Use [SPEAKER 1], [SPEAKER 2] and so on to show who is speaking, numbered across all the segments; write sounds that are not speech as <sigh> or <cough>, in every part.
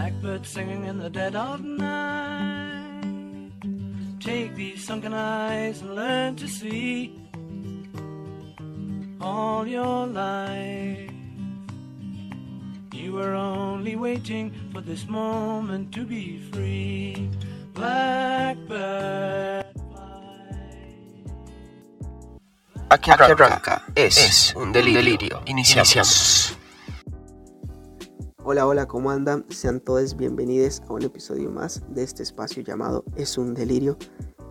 [SPEAKER 1] Blackbird singing in the dead of night. Take these sunken eyes and learn to see all your life. You were only waiting for this moment to be free. Blackbird.
[SPEAKER 2] Aquí arranca, es, un delirio. Iniciamos.
[SPEAKER 3] Hola, hola, ¿cómo andan? Sean todos bienvenidos a un episodio más de este espacio llamado Es un delirio.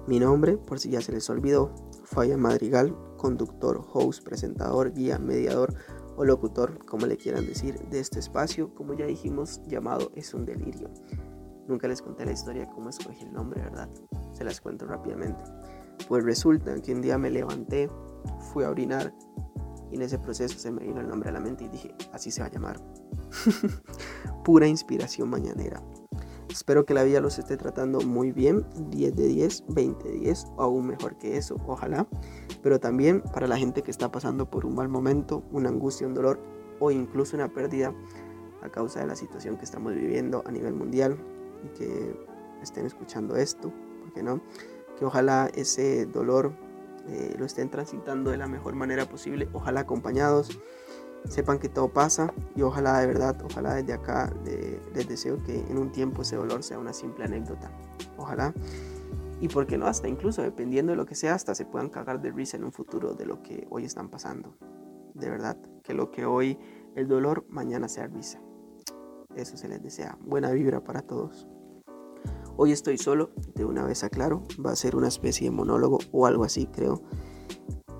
[SPEAKER 3] Mi nombre, por si ya se les olvidó, Fabián Madrigal, conductor, host, presentador, guía, mediador o locutor, como le quieran decir, de este espacio, como ya dijimos, llamado Es un delirio. Nunca les conté la historia cómo escogí el nombre, ¿verdad? Se las cuento rápidamente. Pues resulta que un día me levanté, fui a orinar y en ese proceso se me vino el nombre a la mente y dije, así se va a llamar. <laughs> Pura inspiración mañanera. Espero que la vida los esté tratando muy bien, 10 de 10, 20 de 10, o aún mejor que eso, ojalá. Pero también para la gente que está pasando por un mal momento, una angustia, un dolor o incluso una pérdida a causa de la situación que estamos viviendo a nivel mundial y que estén escuchando esto, porque no? Que ojalá ese dolor eh, lo estén transitando de la mejor manera posible, ojalá acompañados, sepan que todo pasa y ojalá de verdad, ojalá desde acá les deseo que en un tiempo ese dolor sea una simple anécdota, ojalá. Y por qué no, hasta incluso dependiendo de lo que sea, hasta se puedan cagar de risa en un futuro de lo que hoy están pasando. De verdad, que lo que hoy el dolor, mañana sea risa. Eso se les desea. Buena vibra para todos. Hoy estoy solo, de una vez aclaro, va a ser una especie de monólogo o algo así, creo.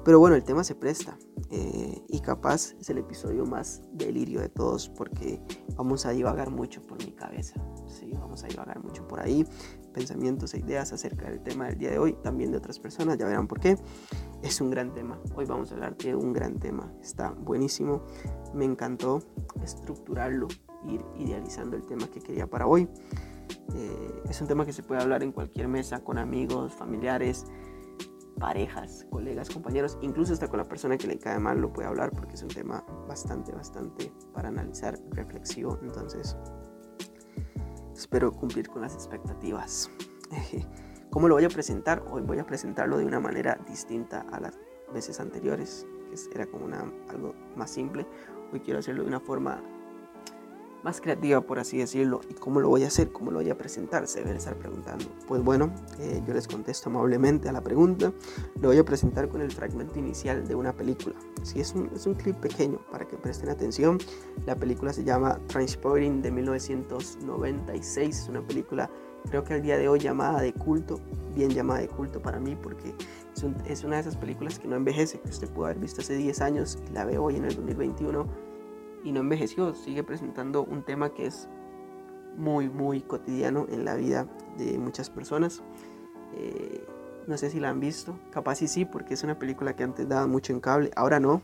[SPEAKER 3] Pero bueno, el tema se presta eh, y capaz es el episodio más delirio de todos porque vamos a divagar mucho por mi cabeza. Sí, vamos a divagar mucho por ahí, pensamientos e ideas acerca del tema del día de hoy, también de otras personas, ya verán por qué. Es un gran tema, hoy vamos a hablar de un gran tema, está buenísimo, me encantó estructurarlo, ir idealizando el tema que quería para hoy. Eh, es un tema que se puede hablar en cualquier mesa con amigos, familiares, parejas, colegas, compañeros, incluso hasta con la persona que le cae mal lo puede hablar porque es un tema bastante, bastante para analizar, reflexivo. Entonces, espero cumplir con las expectativas. <laughs> ¿Cómo lo voy a presentar? Hoy voy a presentarlo de una manera distinta a las veces anteriores, que era como una, algo más simple. Hoy quiero hacerlo de una forma más creativa, por así decirlo. ¿Y cómo lo voy a hacer? ¿Cómo lo voy a presentar? Se deben estar preguntando. Pues bueno, eh, yo les contesto amablemente a la pregunta. Lo voy a presentar con el fragmento inicial de una película. Sí, es un, es un clip pequeño para que presten atención. La película se llama Transporting de 1996. Es una película, creo que al día de hoy llamada de culto. Bien llamada de culto para mí porque es, es una de esas películas que no envejece, que usted pudo haber visto hace 10 años y la ve hoy en el 2021 y no envejeció, sigue presentando un tema que es muy, muy cotidiano en la vida de muchas personas. Eh, no sé si la han visto, capaz sí sí, porque es una película que antes daba mucho en cable, ahora no,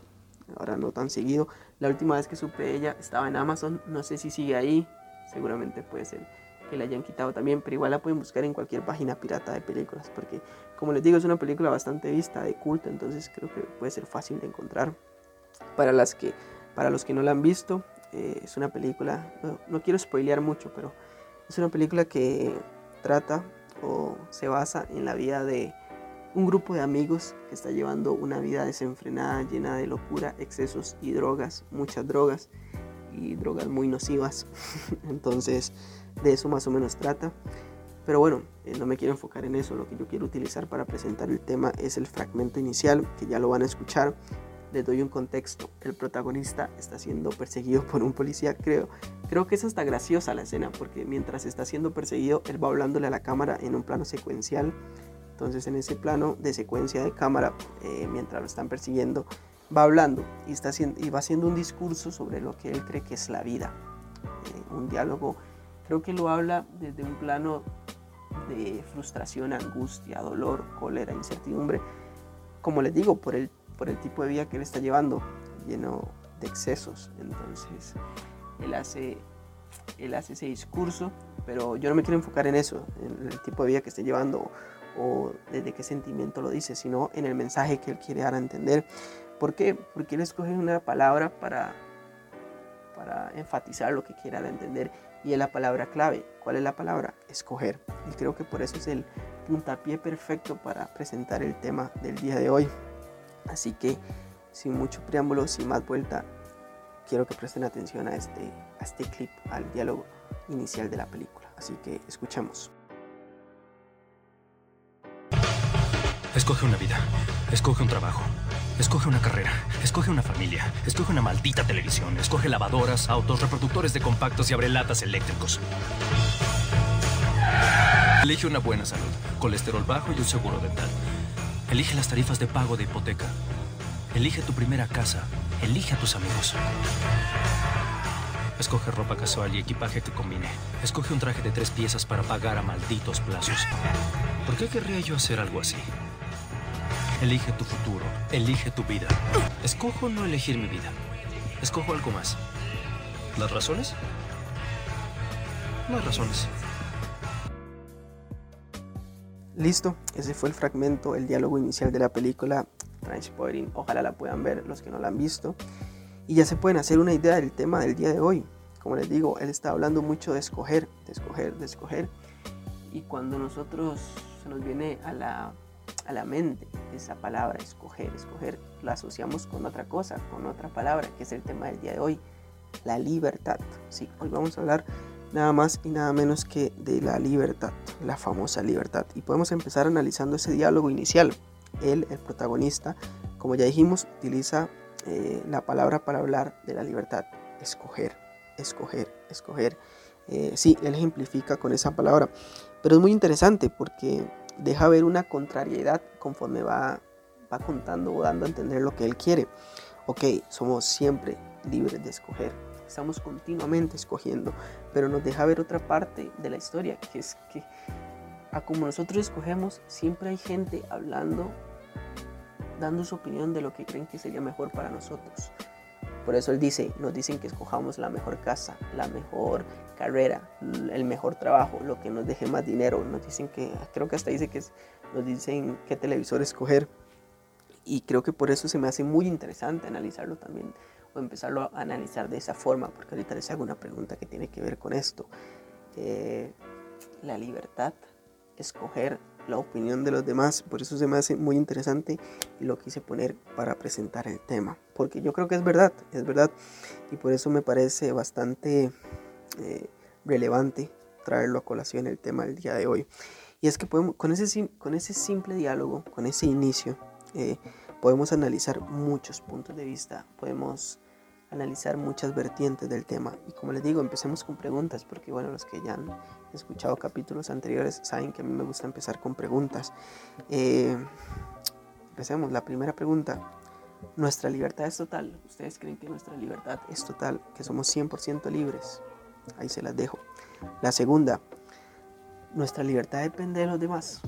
[SPEAKER 3] ahora no tan seguido. La última vez que supe ella estaba en Amazon, no sé si sigue ahí, seguramente puede ser que la hayan quitado también, pero igual la pueden buscar en cualquier página pirata de películas, porque como les digo es una película bastante vista, de culto, entonces creo que puede ser fácil de encontrar. Para las que para los que no la han visto, eh, es una película, no, quiero spoilear mucho, pero es una película que trata o se basa en la vida de un grupo de amigos que está llevando una vida desenfrenada, llena de locura, excesos y drogas, muchas drogas y drogas muy nocivas. <laughs> Entonces, de eso más o menos trata. Pero bueno, eh, no me quiero enfocar en eso. Lo que yo quiero utilizar para presentar el tema es el fragmento inicial, que ya lo van a escuchar. Les doy un contexto. El protagonista está siendo perseguido por un policía, creo. Creo que es hasta graciosa la escena, porque mientras está siendo perseguido, él va hablándole a la cámara en un plano secuencial. Entonces en ese plano de secuencia de cámara, eh, mientras lo están persiguiendo, va hablando y, está haciendo, y va haciendo un discurso sobre lo que él cree que es la vida. Eh, un diálogo, creo que lo habla desde un plano de frustración, angustia, dolor, cólera, incertidumbre. Como les digo, por el por el tipo de vida que él está llevando, lleno de excesos. Entonces, él hace, él hace ese discurso, pero yo no me quiero enfocar en eso, en el tipo de vida que está llevando o desde qué sentimiento lo dice, sino en el mensaje que él quiere dar a entender. ¿Por qué? Porque él escoge una palabra para, para enfatizar lo que quiera entender y es la palabra clave. ¿Cuál es la palabra? Escoger. Y creo que por eso es el puntapié perfecto para presentar el tema del día de hoy. Así que sin mucho preámbulo, sin más vuelta, quiero que presten atención a este, a este clip, al diálogo inicial de la película. Así que escuchemos.
[SPEAKER 4] Escoge una vida, escoge un trabajo, escoge una carrera, escoge una familia, escoge una maldita televisión, escoge lavadoras, autos, reproductores de compactos y abrelatas eléctricos. Elige una buena salud, colesterol bajo y un seguro dental. Elige las tarifas de pago de hipoteca. Elige tu primera casa. Elige a tus amigos. Escoge ropa casual y equipaje que combine. Escoge un traje de tres piezas para pagar a malditos plazos. ¿Por qué querría yo hacer algo así? Elige tu futuro. Elige tu vida. Escojo no elegir mi vida. Escojo algo más. ¿Las razones? No hay razones.
[SPEAKER 3] Listo, ese fue el fragmento, el diálogo inicial de la película Transporting. Ojalá la puedan ver los que no la han visto. Y ya se pueden hacer una idea del tema del día de hoy. Como les digo, él está hablando mucho de escoger, de escoger, de escoger. Y cuando nosotros se nos viene a la a la mente esa palabra, escoger, escoger, la asociamos con otra cosa, con otra palabra, que es el tema del día de hoy, la libertad. Sí, hoy vamos a hablar nada más y nada menos que de la libertad, la famosa libertad. Y podemos empezar analizando ese diálogo inicial. Él, el protagonista, como ya dijimos, utiliza eh, la palabra para hablar de la libertad, escoger, escoger, escoger. Eh, sí, él ejemplifica con esa palabra. Pero es muy interesante porque deja ver una contrariedad conforme va, va contando o dando a entender lo que él quiere. Ok, somos siempre libres de escoger, estamos continuamente escogiendo, pero nos deja ver otra parte de la historia, que es que a como nosotros escogemos, siempre hay gente hablando, dando su opinión de lo que creen que sería mejor para nosotros. Por eso él dice, nos dicen que escojamos la mejor casa, la mejor carrera, el mejor trabajo, lo que nos deje más dinero. Nos dicen que, creo que hasta dice que nos dicen qué televisor escoger. Y creo que por eso se me hace muy interesante analizarlo también o empezarlo a analizar de esa forma, porque ahorita les hago una pregunta que tiene que ver con esto. Eh, la libertad, escoger la opinión de los demás. Por eso se me hace muy interesante y lo quise poner para presentar el tema. Porque yo creo que es verdad, es verdad. Y por eso me parece bastante eh, relevante traerlo a colación el tema del día de hoy. Y es que podemos, con, ese, con ese simple diálogo, con ese inicio, eh, podemos analizar muchos puntos de vista, podemos analizar muchas vertientes del tema. Y como les digo, empecemos con preguntas, porque bueno, los que ya han escuchado capítulos anteriores saben que a mí me gusta empezar con preguntas. Eh, empecemos, la primera pregunta. ¿Nuestra libertad es total? ¿Ustedes creen que nuestra libertad es total? ¿Que somos 100% libres? Ahí se las dejo. La segunda, ¿nuestra libertad depende de los demás?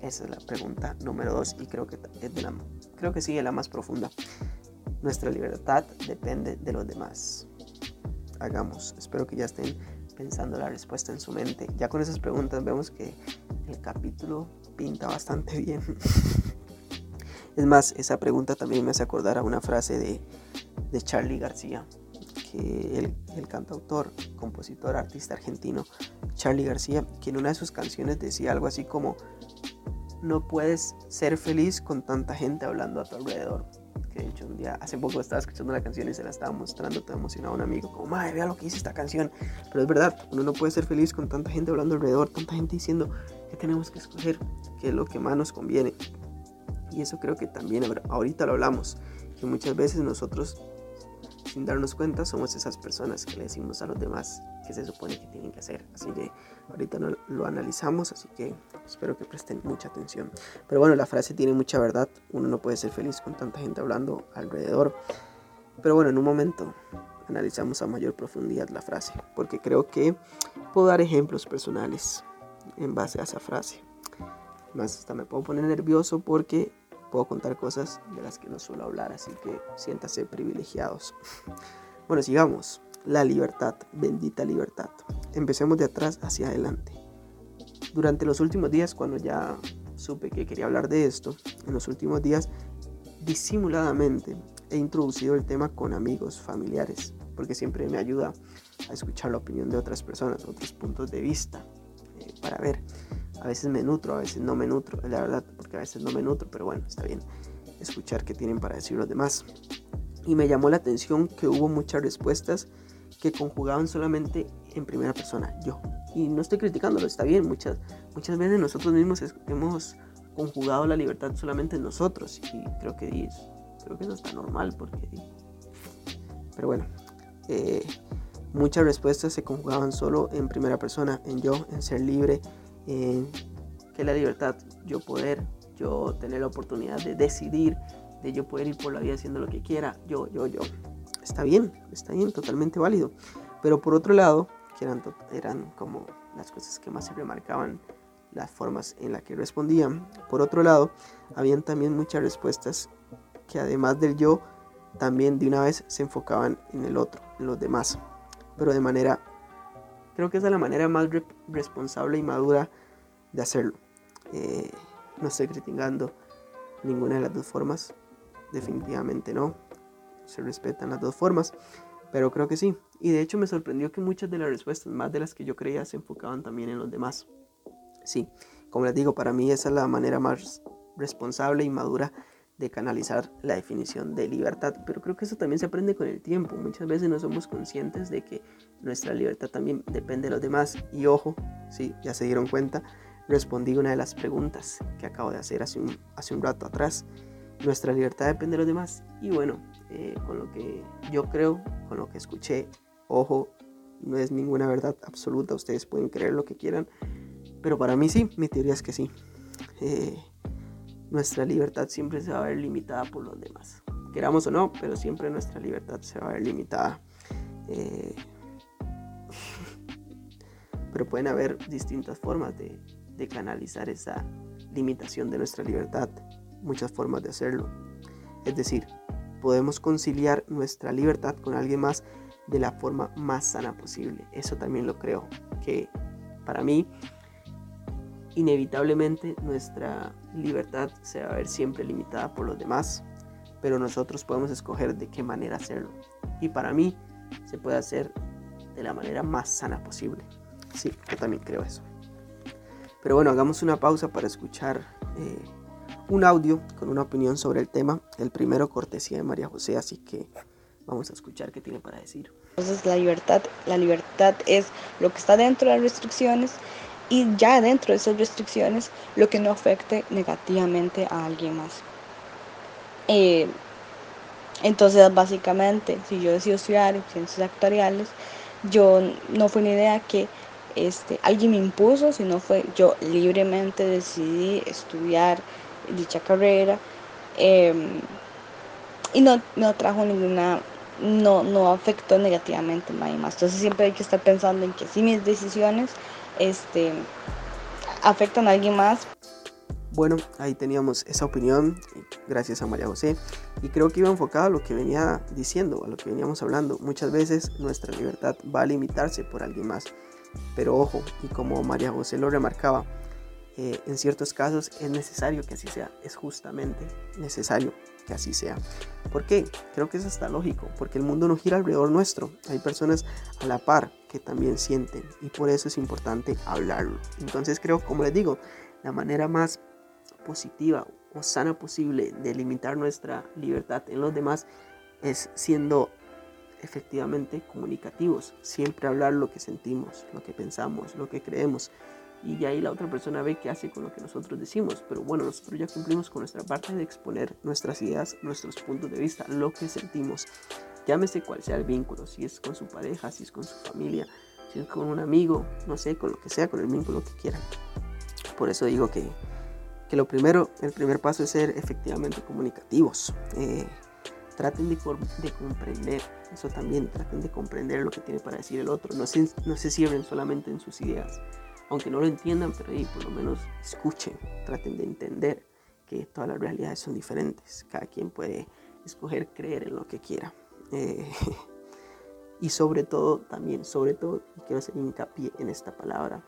[SPEAKER 3] Esa es la pregunta número dos y creo que es de la, creo que sigue la más profunda. Nuestra libertad depende de los demás. Hagamos. Espero que ya estén pensando la respuesta en su mente. Ya con esas preguntas vemos que el capítulo pinta bastante <laughs> bien. es más, esa pregunta también me hace acordar a una frase de, de Charlie García, que el, el, cantautor, compositor, artista argentino, Charlie García, que en una de sus canciones decía algo así como, no puedes ser feliz con tanta gente hablando a tu alrededor de hecho un día, hace poco estaba escuchando la canción y se la estaba mostrando todo emocionado a un amigo, como, madre, vea lo que dice esta canción. Pero es verdad, uno no puede ser feliz con tanta gente hablando alrededor, tanta gente diciendo que tenemos que escoger, que es lo que más nos conviene. Y eso creo que también ahorita lo hablamos, que muchas veces nosotros sin darnos cuenta somos esas personas que le decimos a los demás que se supone que tienen que hacer. Así que ahorita no, lo analizamos, así que espero que presten mucha atención. Pero bueno, la frase tiene mucha verdad. Uno no puede ser feliz con tanta gente hablando alrededor. Pero bueno, en un momento analizamos a mayor profundidad la frase, porque creo que puedo dar ejemplos personales en base a esa frase. Más hasta me puedo poner nervioso porque puedo contar cosas de las que no suelo hablar, así que siéntase privilegiados. <laughs> Bueno, sigamos la libertad, bendita libertad. Empecemos de atrás hacia adelante. Durante los últimos días, cuando ya supe que quería hablar de esto, en los últimos días, disimuladamente he introducido el tema con amigos, familiares, porque siempre me ayuda a escuchar la opinión de otras personas, otros puntos de vista, eh, para ver. A veces me nutro, a veces no me nutro, la verdad, porque a veces no me nutro, pero bueno, está bien escuchar qué tienen para decir los demás. Y me llamó la atención que hubo muchas respuestas que conjugaban solamente en primera persona, yo. Y no estoy criticándolo, está bien, muchas, muchas veces nosotros mismos hemos conjugado la libertad solamente en nosotros y creo que, creo que está normal porque... Pero bueno, eh, muchas respuestas se conjugaban solo en primera persona, en yo, en ser libre, en que la libertad, yo poder, yo tener la oportunidad de decidir, de yo poder ir por la vida haciendo lo que quiera, yo, yo, yo. Está bien, está bien, totalmente válido. Pero por otro lado, que eran, eran como las cosas que más se remarcaban, las formas en las que respondían. Por otro lado, habían también muchas respuestas que además del yo, también de una vez se enfocaban en el otro, en los demás. Pero de manera, creo que es la manera más responsable y madura de hacerlo. Eh, no estoy criticando ninguna de las dos formas, definitivamente no. Se respetan las dos formas, pero creo que sí. Y de hecho me sorprendió que muchas de las respuestas, más de las que yo creía, se enfocaban también en los demás. Sí, como les digo, para mí esa es la manera más responsable y madura de canalizar la definición de libertad. Pero creo que eso también se aprende con el tiempo. Muchas veces no somos conscientes de que nuestra libertad también depende de los demás. Y ojo, sí, ya se dieron cuenta, respondí una de las preguntas que acabo de hacer hace un, rato atrás. Nuestra libertad depende de los demás. Y bueno, eh, con lo que yo creo, con lo que escuché, ojo, no es ninguna verdad absoluta. Ustedes pueden creer lo que quieran. Pero para mí sí, mi teoría es que sí. Eh, nuestra libertad siempre se va a ver limitada por los demás. Queramos o no, pero siempre nuestra libertad se va a ver limitada. Eh, <laughs> pero pueden haber distintas formas de, de canalizar esa limitación de nuestra libertad, muchas formas de hacerlo. Es decir, podemos conciliar nuestra libertad con alguien más de la forma más sana posible. Eso también lo creo, que para mí inevitablemente nuestra libertad se va a ver siempre limitada por los demás, pero nosotros podemos escoger de qué manera hacerlo. Y para mí se puede hacer de la manera más sana posible. Sí, yo también creo eso. Pero bueno, hagamos una pausa para escuchar eh, un audio con una opinión sobre el tema. El primero cortesía de María José, así que vamos a escuchar qué tiene para decir.
[SPEAKER 5] Entonces la libertad, la libertad es lo que está dentro de las restricciones y ya dentro de esas restricciones lo que no afecte negativamente a alguien más. Eh, entonces básicamente, si yo decido estudiar ciencias actuariales, yo no fue una idea que este, alguien me impuso, sino fue yo libremente decidí estudiar dicha carrera em, y no, no trajo ninguna, no, no afectó negativamente a nadie más. Entonces siempre hay que estar pensando en que si mis decisiones este, afectan a alguien más.
[SPEAKER 3] Bueno, ahí teníamos esa opinión, gracias a María José, y creo que iba enfocada a lo que venía diciendo, a lo que veníamos hablando. Muchas veces nuestra libertad va a limitarse por alguien más. Pero ojo, y como María José lo remarcaba, eh, en ciertos casos es necesario que así sea, es justamente necesario que así sea. ¿Por qué? Creo que eso está lógico, porque el mundo no gira alrededor nuestro, hay personas a la par que también sienten y por eso es importante hablarlo. Entonces creo, como les digo, la manera más positiva o sana posible de limitar nuestra libertad en los demás es siendo efectivamente comunicativos, siempre hablar lo que sentimos, lo que pensamos, lo que creemos. Y ahí la otra persona ve qué hace con lo que nosotros decimos. Pero bueno, nosotros ya cumplimos con nuestra parte de exponer nuestras ideas, nuestros puntos de vista, lo que sentimos. Llámese cual sea el vínculo, si es con su pareja, si es con su familia, si es con un amigo, no sé, con lo que sea, con el vínculo que quieran. Por eso digo que, que lo primero, el primer paso es ser efectivamente comunicativos. Eh, traten de, de, comprender, eso también, traten de comprender lo que tiene para decir el otro, no se, no se cierren solamente en sus ideas, aunque no lo entiendan, pero ahí por lo menos escuchen, traten de entender que todas las realidades son diferentes, cada quien puede escoger creer en lo que quiera. Eh, <laughs> y sobre todo, también, sobre todo, y quiero hacer hincapié en esta palabra,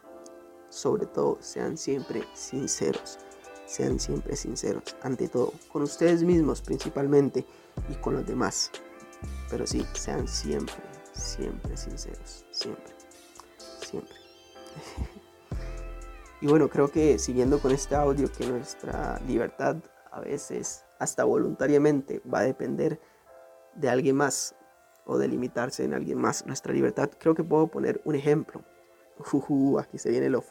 [SPEAKER 3] sobre todo sean siempre sinceros. sean siempre sinceros, ante todo, con ustedes mismos principalmente y con los demás. Pero sí, sean siempre, siempre sinceros, siempre, siempre. <laughs> y bueno, creo que siguiendo con este audio, que nuestra libertad a veces, hasta voluntariamente, va a depender de alguien más o de limitarse en alguien más. Nuestra libertad, creo que puedo poner un ejemplo. aquí se viene lo,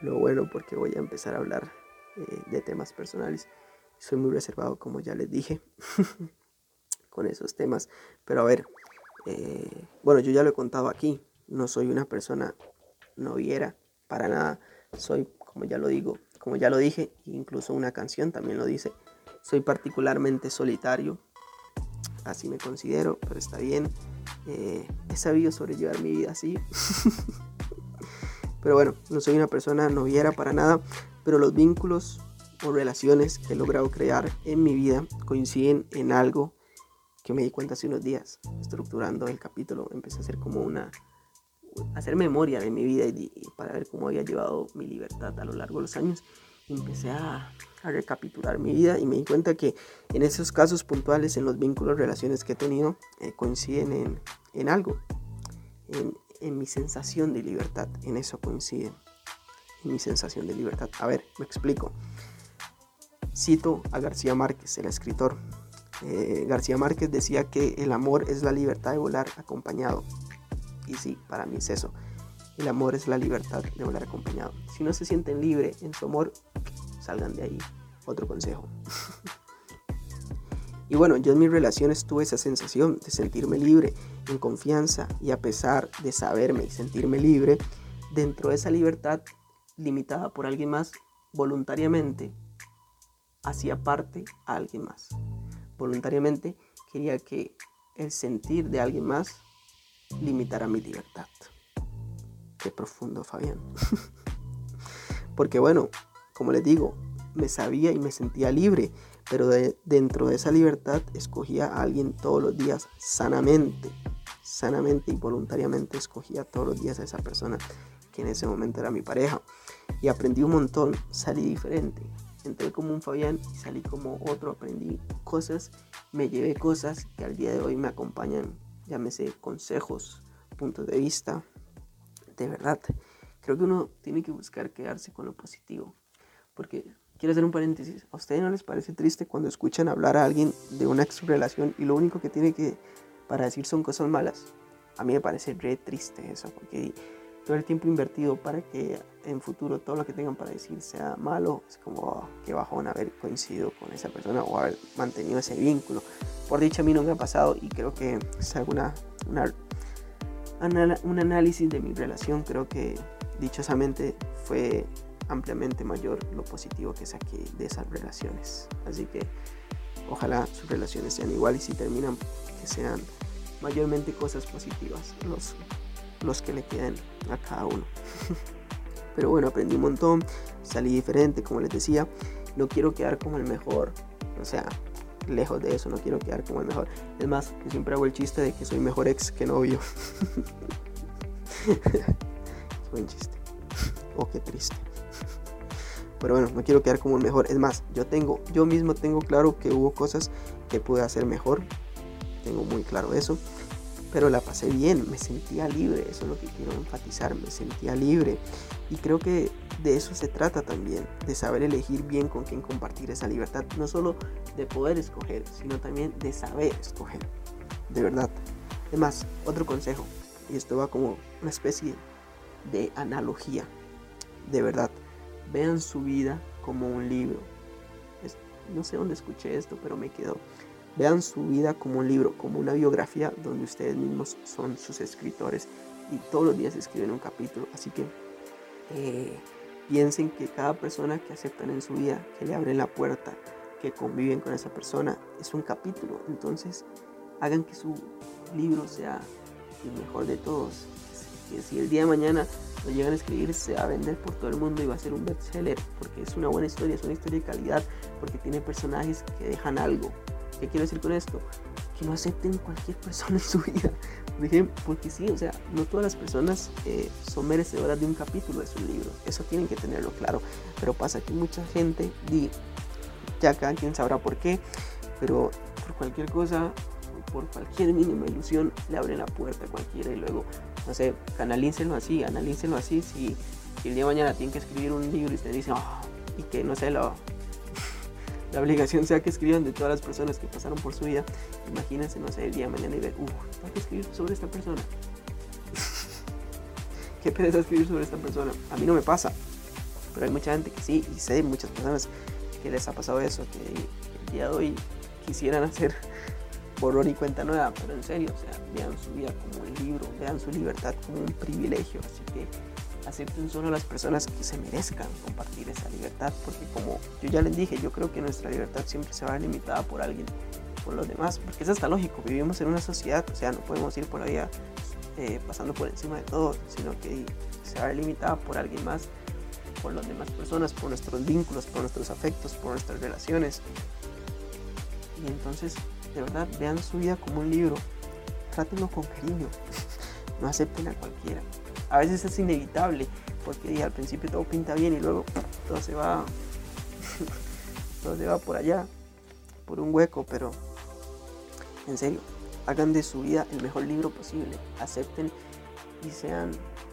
[SPEAKER 3] lo bueno porque voy a empezar a hablar eh, de temas personales. Soy muy reservado, como ya les dije, <laughs> con esos temas. Pero a ver, eh, bueno, yo ya lo he contado aquí. No soy una persona noviera, para nada. Soy, como ya lo digo, como ya lo dije, incluso una canción también lo dice. Soy particularmente solitario, así me considero, pero está bien. Eh, he sabido sobrellevar mi vida así. <laughs> pero bueno, no soy una persona noviera para nada pero los vínculos o relaciones que he logrado crear en mi vida coinciden en algo que me di cuenta hace unos días, estructurando el capítulo, empecé a hacer como una, hacer memoria de mi vida y, para ver cómo había llevado mi libertad a lo largo de los años. empecé a, recapitular mi vida y me di cuenta que en esos casos puntuales, en los vínculos, relaciones que he tenido, eh, coinciden en, en algo, en, en mi sensación de libertad, en eso coinciden mi sensación de libertad. A ver, me explico. Cito a García Márquez, el escritor. Eh, García Márquez decía que el amor es la libertad de volar acompañado. Y sí, para mí es eso. El amor es la libertad de volar acompañado. Si no se sienten libres en su amor, salgan de ahí. Otro consejo. <laughs> y bueno, yo en mis relaciones tuve esa sensación de sentirme libre, en confianza y a pesar de saberme y sentirme libre, dentro de esa libertad limitada por alguien más, voluntariamente hacía parte a alguien más. Voluntariamente quería que el sentir de alguien más limitara mi libertad. Qué profundo, Fabián. <laughs> Porque bueno, como les digo, me sabía y me sentía libre, pero dentro de esa libertad escogía a alguien todos los días sanamente, sanamente y voluntariamente escogía todos los días a esa persona que en ese momento era mi pareja. Y aprendí un montón, salí diferente. Entré como un Fabián y salí como otro, aprendí cosas, me llevé cosas que al día de hoy me acompañan, llámese consejos, puntos de vista. De verdad, creo que uno tiene que buscar quedarse con lo positivo. Porque quiero hacer un paréntesis, ¿a ustedes no les parece triste cuando escuchan hablar a alguien de una ex relación y lo único que tiene que para decir son cosas malas? A mí me parece re triste eso, porque todo el tiempo invertido para que en futuro todo lo que tengan para decir sea malo, es como oh, que bajón haber coincidido con esa persona o haber mantenido ese vínculo. Por dicho a mí no me ha pasado y creo que es alguna una, un análisis de mi relación, creo que dichosamente fue ampliamente mayor lo positivo que saqué de esas relaciones. Así que ojalá sus relaciones sean iguales y si terminan que sean mayormente cosas positivas los los que le quedan a cada uno. <laughs> Pero bueno, aprendí un montón, salí diferente, como les decía. No quiero quedar como el mejor, o sea, lejos de eso, no quiero quedar como el mejor. Es más, yo siempre hago el chiste de que soy mejor ex que novio. <laughs> Buen chiste. Oh, qué triste. Pero bueno, no quiero quedar como el mejor. Es más, yo tengo, yo mismo tengo claro que hubo cosas que pude hacer mejor. Tengo muy claro eso pero la pasé bien, me sentía libre, eso es lo que quiero enfatizar, me sentía libre. Y creo que de eso se trata también, de saber elegir bien con quién compartir esa libertad, no solo de poder escoger, sino también de saber escoger, de verdad. Además, otro consejo, y esto va como una especie de analogía, de verdad, vean su vida como un libro. no sé dónde escuché esto, pero me quedó. Vean su vida como un libro, como una biografía donde ustedes mismos son sus escritores y todos los días escriben un capítulo. Así que eh, piensen que cada persona que aceptan en su vida, que le abren la puerta, que conviven con esa persona, es un capítulo. Entonces hagan que su libro sea el mejor de todos. Que si el día de mañana lo llegan a escribir, se va a vender por todo el mundo y va a ser un bestseller, porque es una buena historia, es una historia de calidad, porque tiene personajes que dejan algo, ¿Qué quiero decir con esto? que no acepten cualquier persona en su vida. Porque sí, o sea, no todas las personas eh, son merecedoras de un capítulo de su libro. Eso tienen que tenerlo claro. Pero pasa que mucha gente, ya cada quien sabrá por qué, pero por cualquier cosa, por cualquier mínima ilusión, le abren la puerta a cualquiera y luego, no sé, analícenlo así, analícenlo así. Si, el día de mañana tienen que escribir un libro y te dicen, oh", y que no sé, lo, la obligación sea que escriban de todas las personas que pasaron por su vida, imagínense, no sé, el día de mañana y ver, uff, hay que escribir sobre esta persona. <laughs> ¿Qué pereza escribir sobre esta persona? A mí no me pasa, pero hay mucha gente que sí, y sé muchas personas que les ha pasado eso, que el día de hoy quisieran hacer <laughs> borrón y cuenta nueva, pero en serio, o sea, vean su vida como un libro, vean su libertad como un privilegio, así que acepten solo las personas que se merezcan compartir esa libertad, porque como yo ya les dije, yo creo que nuestra libertad siempre se va a ver limitada por alguien, por los demás, porque es hasta lógico, vivimos en una sociedad, o sea, no podemos ir por vida eh, pasando por encima de todo, sino que se va a ver limitada por alguien más, por las demás personas, por nuestros vínculos, por nuestros afectos, por nuestras relaciones. Y entonces, de verdad, vean su vida como un libro, trátenlo con cariño, <laughs> no acepten a cualquiera a veces es inevitable, porque al principio todo pinta bien y luego todo se va, <laughs> todo se va por allá, por un hueco, pero en serio, hagan de su vida el mejor libro posible, acepten y sean,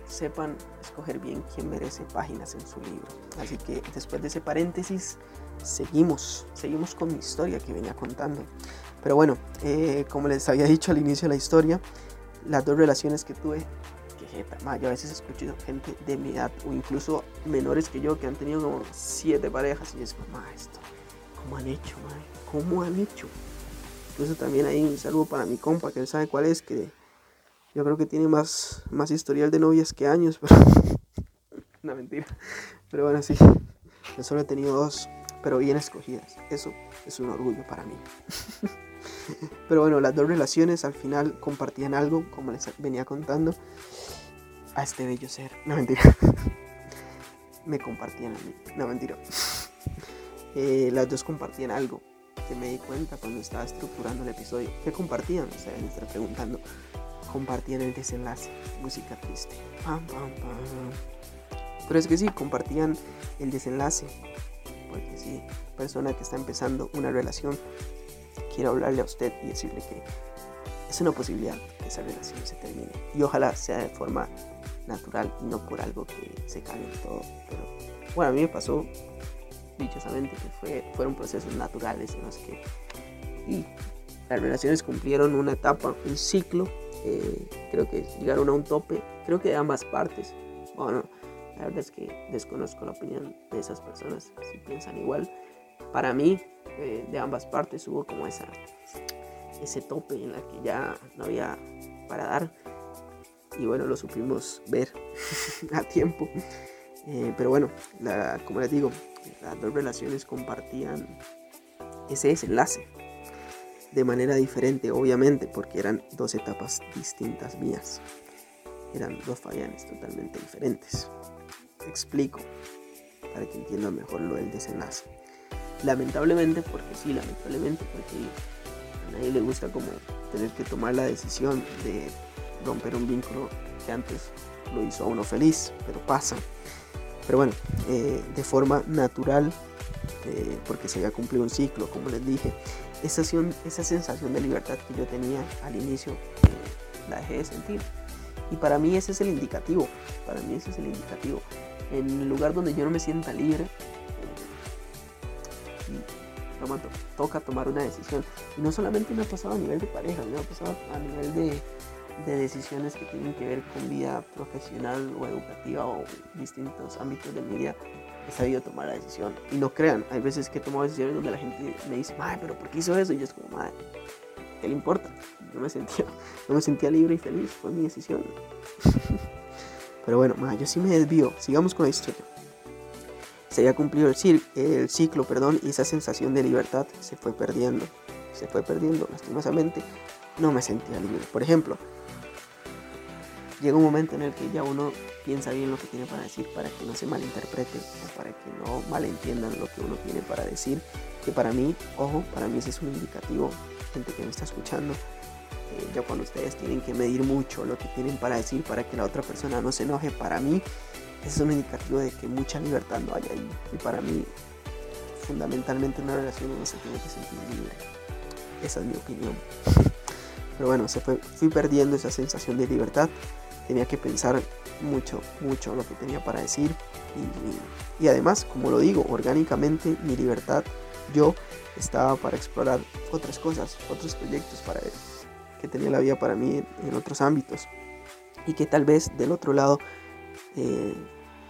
[SPEAKER 3] sepan escoger bien quién merece páginas en su libro. Así que después de ese paréntesis, seguimos, seguimos con mi historia que venía contando. Pero bueno, eh, como les había dicho al inicio de la historia, las dos relaciones que tuve yo a veces escucho gente de mi edad o incluso menores que yo que han tenido como siete parejas y es como, ma, esto, ¿cómo han hecho, ma? ¿Cómo han hecho? Incluso también hay un saludo para mi compa que él sabe cuál es, que yo creo que tiene más, más historial de novias que años, <laughs> pero... Una mentira. Pero bueno, sí. Yo solo he tenido dos, pero bien escogidas. Eso es un orgullo para mí. <laughs> Pero bueno, las dos relaciones al final compartían algo, como les venía contando a este bello ser. <laughs> No mentira. me compartían a mí. No mentira. Eh, las dos compartían algo que me di cuenta cuando estaba estructurando el episodio. ¿Qué compartían? O sea, me está preguntando. Compartían el desenlace. Música triste. Pam, pam, pam. Pero es que sí, compartían el desenlace. Porque sí, persona que está empezando una relación, quiero hablarle a usted y decirle que es una posibilidad que esa relación se termine. Y ojalá sea de forma natural y no por algo que se todo. Pero bueno, a mí me pasó dichosamente que fue, fueron procesos naturales en los que y las relaciones cumplieron una etapa, un ciclo. Eh, creo que llegaron a un tope, creo que de ambas partes. Bueno, la verdad es que desconozco la opinión de esas personas si piensan igual. Para mí, eh, de ambas partes hubo como esa, ese tope en la que ya no había para dar y bueno, lo supimos ver <laughs> a tiempo. Eh, pero bueno, como les digo, las dos relaciones compartían ese desenlace de manera diferente, obviamente, porque eran dos etapas distintas mías. Eran dos Fabianes totalmente diferentes. Te explico para que entiendan mejor lo del desenlace. Lamentablemente, porque sí, lamentablemente, porque a nadie le gusta como tener que tomar la decisión de romper un vínculo que antes lo hizo a uno feliz, pero pasa. Pero bueno, eh, de forma natural, eh, porque se había cumplido un ciclo, como les dije, esa, sensación de libertad que yo tenía al inicio, eh, la dejé de sentir. Y para mí ese es el indicativo, para mí ese es el indicativo. En el lugar donde yo no me sienta libre, toca tomar una decisión. Y no solamente me ha pasado a nivel de pareja, me ha pasado a nivel de, de decisiones que tienen que ver con vida profesional o educativa o distintos ámbitos de mi vida, he sabido tomar la decisión. Y no crean, hay veces que he tomado decisiones donde la gente me dice, madre, pero ¿por qué hizo eso? Y yo es como, madre, ¿qué le importa? Yo me sentía, <laughs> no me sentía libre y feliz, fue mi decisión. <laughs> pero bueno, madre, yo sí me desvío, sigamos con la historia. Se había cumplido el, el ciclo, perdón, y esa sensación de libertad se fue perdiendo, se fue perdiendo lastimosamente. No me sentía libre. Por ejemplo, llega un momento en el que ya uno piensa bien lo que tiene para decir para que no se malinterprete o para que no malentiendan lo que uno tiene para decir. Que para mí, ojo, para mí ese es un indicativo gente que me está escuchando, eh, ya cuando ustedes tienen que medir mucho lo que tienen para decir para que la otra persona no se enoje, para mí es un indicativo de que mucha libertad no hay ahí. Y para mí, fundamentalmente en una relación uno se tiene que sentir libre. Esa es mi opinión. Pero bueno, se fue, fui perdiendo esa sensación de libertad. Tenía que pensar mucho, mucho lo que tenía para decir. Y, además, como lo digo, orgánicamente mi libertad, yo estaba para explorar otras cosas, otros proyectos para ver que tenía la vida para mí en, otros ámbitos. Y que tal vez del otro lado eh,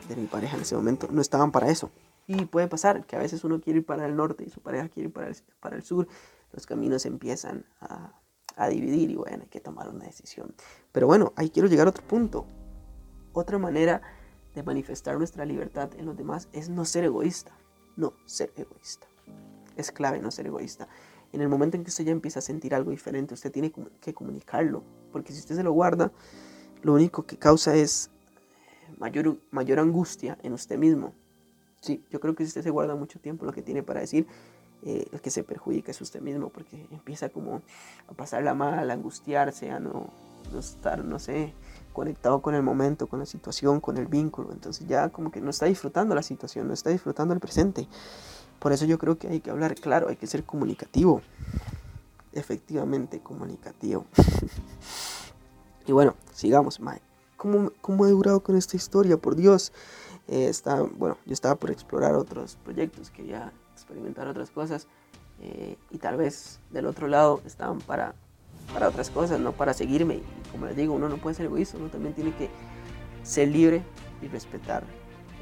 [SPEAKER 3] de mi pareja en ese momento no estaban para eso. Y puede pasar que a veces uno quiere ir para el norte y su pareja quiere ir para el, para el sur. Los caminos empiezan a, a dividir y bueno, hay que tomar una decisión. Pero bueno, ahí quiero llegar a otro punto. Otra manera de manifestar nuestra libertad en los demás es no ser egoísta. No ser egoísta. Es clave no ser egoísta. En el momento en que usted ya empieza a sentir algo diferente, usted tiene que comunicarlo. Porque si usted se lo guarda, lo único que causa es mayor, mayor angustia en usted mismo. Sí, yo creo que si usted se guarda mucho tiempo lo que tiene para decir, eh, el que se perjudica es usted mismo, porque empieza como a pasarla mal, a angustiarse, a no, estar, no sé, conectado con el momento, con la situación, con el vínculo. Entonces ya como que no está disfrutando la situación, no está disfrutando el presente. Por eso yo creo que hay que hablar claro, hay que ser comunicativo. Efectivamente comunicativo. <laughs> y bueno, sigamos, Mike. ¿Cómo, he durado con esta historia? Por Dios. Eh, bueno, yo estaba por explorar otros proyectos, quería experimentar otras cosas. Eh, y tal vez del otro lado estaban para, para otras cosas, no para seguirme. Y como les digo, uno no puede ser egoísta, uno también tiene que ser libre y respetar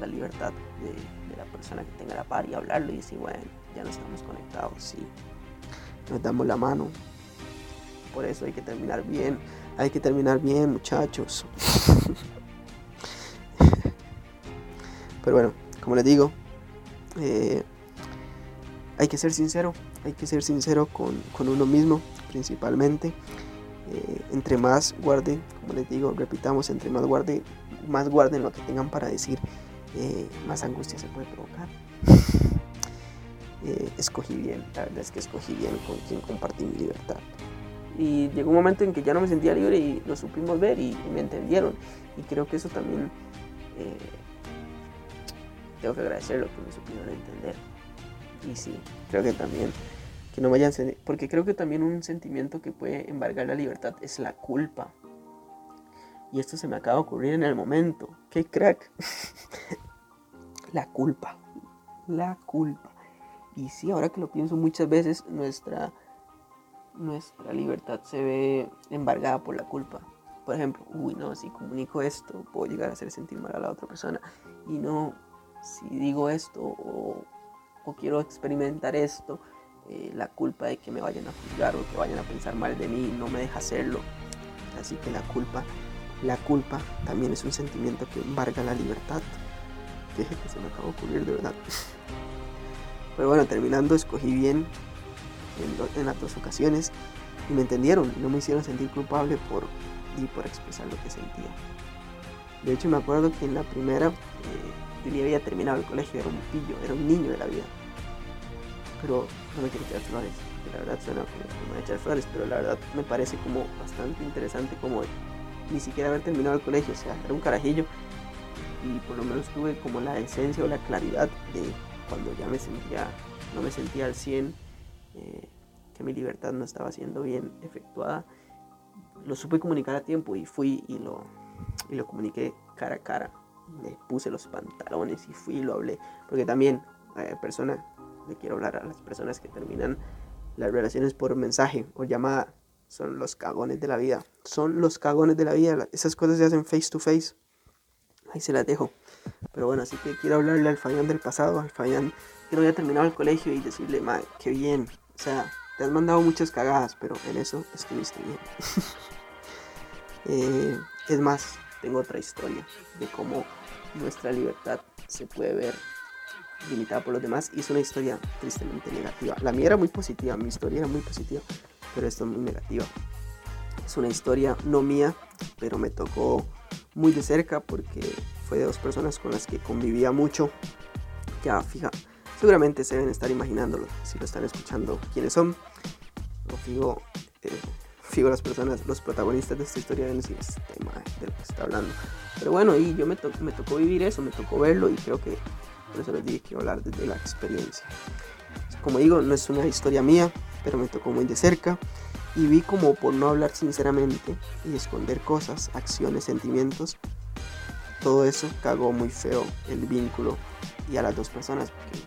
[SPEAKER 3] la libertad de, la persona que tenga la par y hablarlo y decir, bueno, ya no estamos conectados, sí, nos damos la mano. Por eso hay que terminar bien hay que terminar bien, muchachos. <laughs> Pero bueno, como les digo, eh, hay que ser sincero, hay que ser sincero con, uno mismo principalmente. Eh, entre más guarden, como les digo, repitamos, entre más guarden, más guarden lo que tengan para decir, eh, más angustia se puede provocar. escogí bien, la verdad es que escogí bien con quien compartí mi libertad. Y llegó un momento en que ya no me sentía libre y lo supimos ver y, me entendieron. Y creo que eso también eh, tengo que agradecer lo que me supieron entender. Y sí, creo que también que no vayan porque creo que también un sentimiento que puede embargar la libertad es la culpa. Y esto se me acaba de ocurrir en el momento. ¡Qué crack! <laughs> la culpa. La culpa. Y sí, ahora que lo pienso muchas veces, nuestra nuestra libertad se ve embargada por la culpa. Por ejemplo, uy, no, si comunico esto, puedo llegar a hacer sentir mal a la otra persona. Y no, si digo esto o, quiero experimentar esto, eh, la culpa de que me vayan a juzgar o que vayan a pensar mal de mí no me deja hacerlo. Así que la culpa, la culpa también es un sentimiento que embarga la libertad. Deje que se me acaba de ocurrir de verdad. <laughs> Pero bueno, terminando, escogí bien en, las dos ocasiones y me entendieron, no me hicieron sentir culpable por, y por expresar lo que sentía. De hecho me acuerdo que en la primera eh, ya había terminado el colegio, era un pillo, era un niño de la vida. Pero no me quiero echar flores, la verdad suena que me voy a echar flores, pero la verdad me parece como bastante interesante como ni siquiera haber terminado el colegio, o sea, era un carajillo y por lo menos tuve como la esencia o la claridad de cuando ya me sentía, no me sentía al 100 eh, que mi libertad no estaba siendo bien efectuada, lo supe comunicar a tiempo y fui y lo, y lo comuniqué cara a cara. Me puse los pantalones y fui y lo hablé. Porque también, eh, persona, le quiero hablar a las personas que terminan las relaciones por mensaje o llamada. Son los cagones de la vida. Son los cagones de la vida. Esas cosas se hacen face to face. Ahí se las dejo. Pero bueno, así que quiero hablarle al Fayán del pasado, al Fayán que no había terminado el colegio y decirle, madre, qué bien, o sea, te has mandado muchas cagadas, pero en eso estuviste bien. <laughs> Eh, es más, tengo otra historia de cómo nuestra libertad se puede ver limitada por los demás y es una historia tristemente negativa. La mía era muy positiva, mi historia era muy positiva, pero esta es muy negativa. Es una historia no mía, pero me tocó muy de cerca porque fue de dos personas con las que convivía mucho. Ya, fija, Seguramente se deben estar imaginándolo si lo están escuchando quiénes son. fijo, eh, fijo las personas, los protagonistas de esta historia deben decir este de lo que está hablando. Pero bueno, y yo me, me tocó vivir eso, me tocó verlo y creo que por eso les dije que hablar desde la experiencia. Como digo, no es una historia mía, pero me tocó muy de cerca y vi como por no hablar sinceramente y esconder cosas, acciones, sentimientos, todo eso cagó muy feo el vínculo y a las dos personas, porque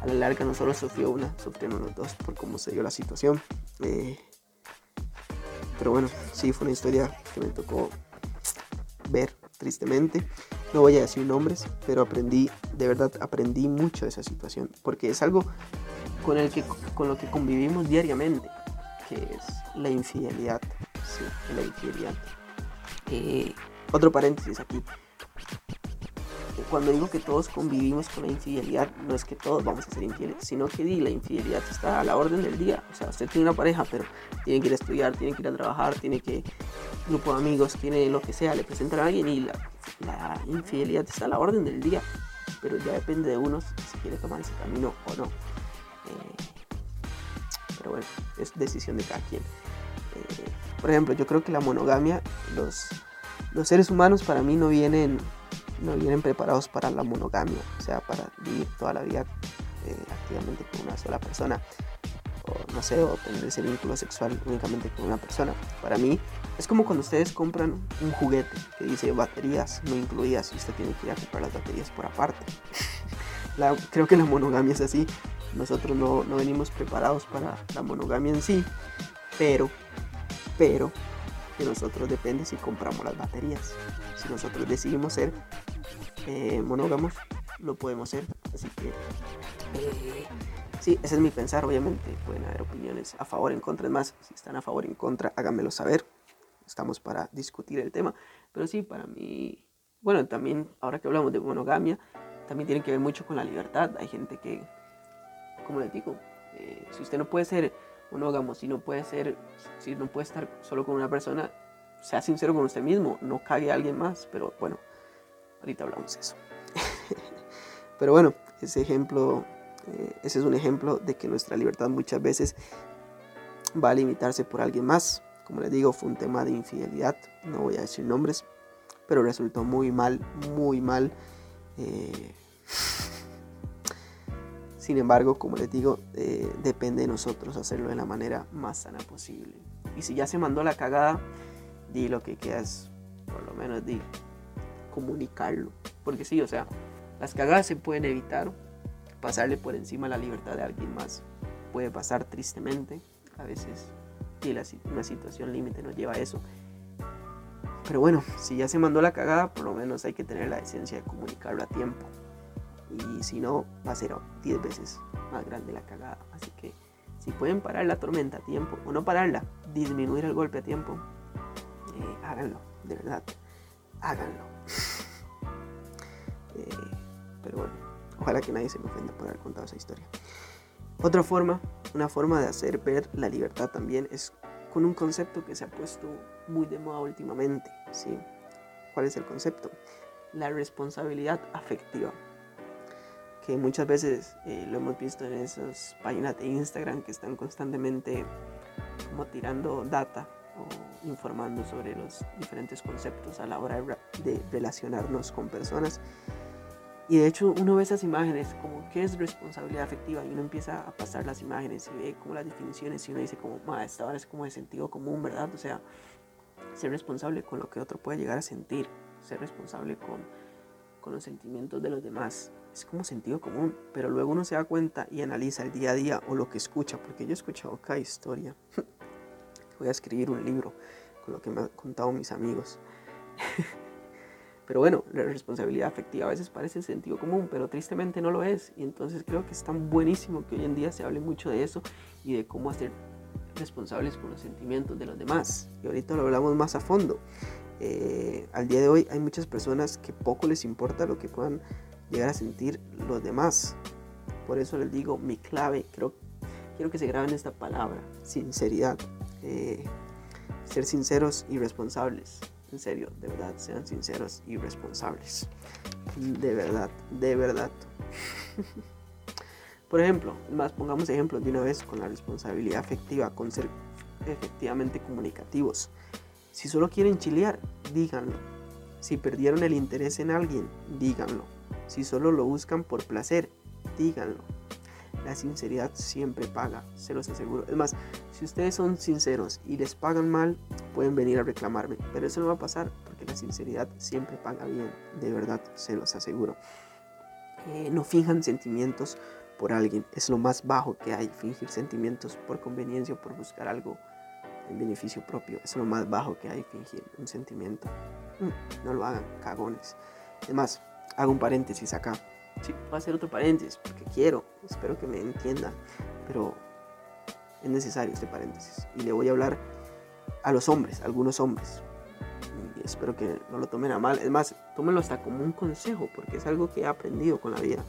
[SPEAKER 3] a la larga no solo sufrió una, sufrieron los dos por cómo se dio la situación. Eh, pero bueno, sí fue una historia que me tocó ver tristemente. No voy a decir nombres, pero aprendí, de verdad aprendí mucho de esa situación, porque es algo con, el que, con lo que convivimos diariamente, que es la infidelidad. Sí, la infidelidad. Eh, otro paréntesis aquí cuando digo que todos convivimos con la infidelidad, no es que todos vamos a ser infieles, sino que la infidelidad está a la orden del día. O sea, usted tiene una pareja, pero tiene que ir a estudiar, tiene que ir a trabajar, tiene que grupo de amigos, tiene lo que sea, le presentan a alguien y la, infidelidad está a la orden del día. Pero ya depende de uno si quiere tomar ese camino o no. Eh, pero bueno, es decisión de cada quien. Eh, por ejemplo, yo creo que la monogamia, los, los seres humanos para mí no vienen no vienen preparados para la monogamia, o sea, para vivir toda la vida eh, activamente con una sola persona, o no sé, o tener ese vínculo sexual únicamente con una persona. Para mí es como cuando ustedes compran un juguete que dice baterías no incluidas y usted tiene que ir a comprar las baterías por aparte. <laughs> creo que la monogamia es así. Nosotros no, no venimos preparados para la monogamia en sí, pero, pero, de nosotros depende si compramos las baterías. Si nosotros decidimos ser eh, monógamos, lo podemos ser. Así que, eh, sí, ese es mi pensar. Obviamente pueden haber opiniones a favor, en contra. Es más, si están a favor, en contra, háganmelo saber. Estamos para discutir el tema. Pero sí, para mí, bueno, también ahora que hablamos de monogamia, también tiene que ver mucho con la libertad. Hay gente que, como les digo, eh, si usted no puede ser monógamo, si no puede ser, si no puede estar solo con una persona, sea sincero con usted mismo, no cague a alguien más. Pero bueno, Ahorita hablamos de eso. <laughs> Pero bueno, ese ejemplo, eh, ese es un ejemplo de que nuestra libertad muchas veces va a limitarse por alguien más. Como les digo, fue un tema de infidelidad, no voy a decir nombres, pero resultó muy mal, muy mal. Eh, <laughs> sin embargo, como les digo, eh, depende de nosotros hacerlo de la manera más sana posible. Y si ya se mandó la cagada, di lo que quieras, por lo menos di comunicarlo. Porque sí, o sea, las cagadas se pueden evitar. Pasarle por encima la libertad de alguien más puede pasar tristemente. A veces y una situación límite nos lleva a eso. Pero bueno, si ya se mandó la cagada, por lo menos hay que tener la esencia de comunicarlo a tiempo. Y si no, va a ser 10 veces más grande la cagada. Así que si pueden parar la tormenta a tiempo, o no pararla, disminuir el golpe a tiempo, eh, háganlo, de verdad, háganlo. Eh, pero bueno, ojalá que nadie se me ofenda por haber contado esa historia. Otra forma, una forma de hacer ver la libertad también es con un concepto que se ha puesto muy de moda últimamente. ¿sí? ¿Cuál es el concepto? La responsabilidad afectiva. Que muchas veces eh, lo hemos visto en esas páginas de Instagram que están constantemente como tirando data o informando sobre los diferentes conceptos a la hora de relacionarnos con personas y de hecho uno ve esas imágenes como qué es responsabilidad afectiva y uno empieza a pasar las imágenes y ve como las definiciones y uno dice como, ma, esta hora es como de sentido común, ¿verdad? O sea, ser responsable con lo que otro puede llegar a sentir, ser responsable con, con los sentimientos de los demás. Es como sentido común, pero luego uno se da cuenta y analiza el día a día o lo que escucha, porque yo he escuchado cada historia. <laughs> Voy a escribir un libro con lo que me han contado mis amigos. <laughs> Pero bueno, la responsabilidad afectiva a veces parece sentido común, pero tristemente no lo es. Y entonces creo que es tan buenísimo que hoy en día se hable mucho de eso y de cómo hacer responsables con los sentimientos de los demás. Y ahorita lo hablamos más a fondo. Eh, al día de hoy hay muchas personas que poco les importa lo que puedan llegar a sentir los demás. Por eso les digo, mi clave, creo, quiero que se graben esta palabra, sinceridad. Eh, ser sinceros y responsables. En serio, de verdad, sean sinceros y responsables. De verdad, de verdad. <laughs> Por ejemplo, más pongamos ejemplos de una vez con la responsabilidad afectiva, con ser efectivamente comunicativos. Si solo quieren chilear, díganlo. Si perdieron el interés en alguien, díganlo. Si solo lo buscan por placer, díganlo. La sinceridad siempre paga, se los aseguro. Es más, si ustedes son sinceros y les pagan mal, pueden venir a reclamarme. Pero eso no va a pasar porque la sinceridad siempre paga bien. De verdad, se los aseguro. Eh, no finjan sentimientos por alguien. Es lo más bajo que hay. Fingir sentimientos por conveniencia o por buscar algo en beneficio propio. Es lo más bajo que hay. Fingir un sentimiento. Mm, no lo hagan, cagones. Además, hago un paréntesis acá. Sí, voy a hacer otro paréntesis porque quiero. Espero que me entiendan. Pero es necesario este paréntesis. Y le voy a hablar a los hombres, a algunos hombres. Espero que no lo tomen a mal. Es más, tómenlo hasta como un consejo porque es algo que he aprendido con la vida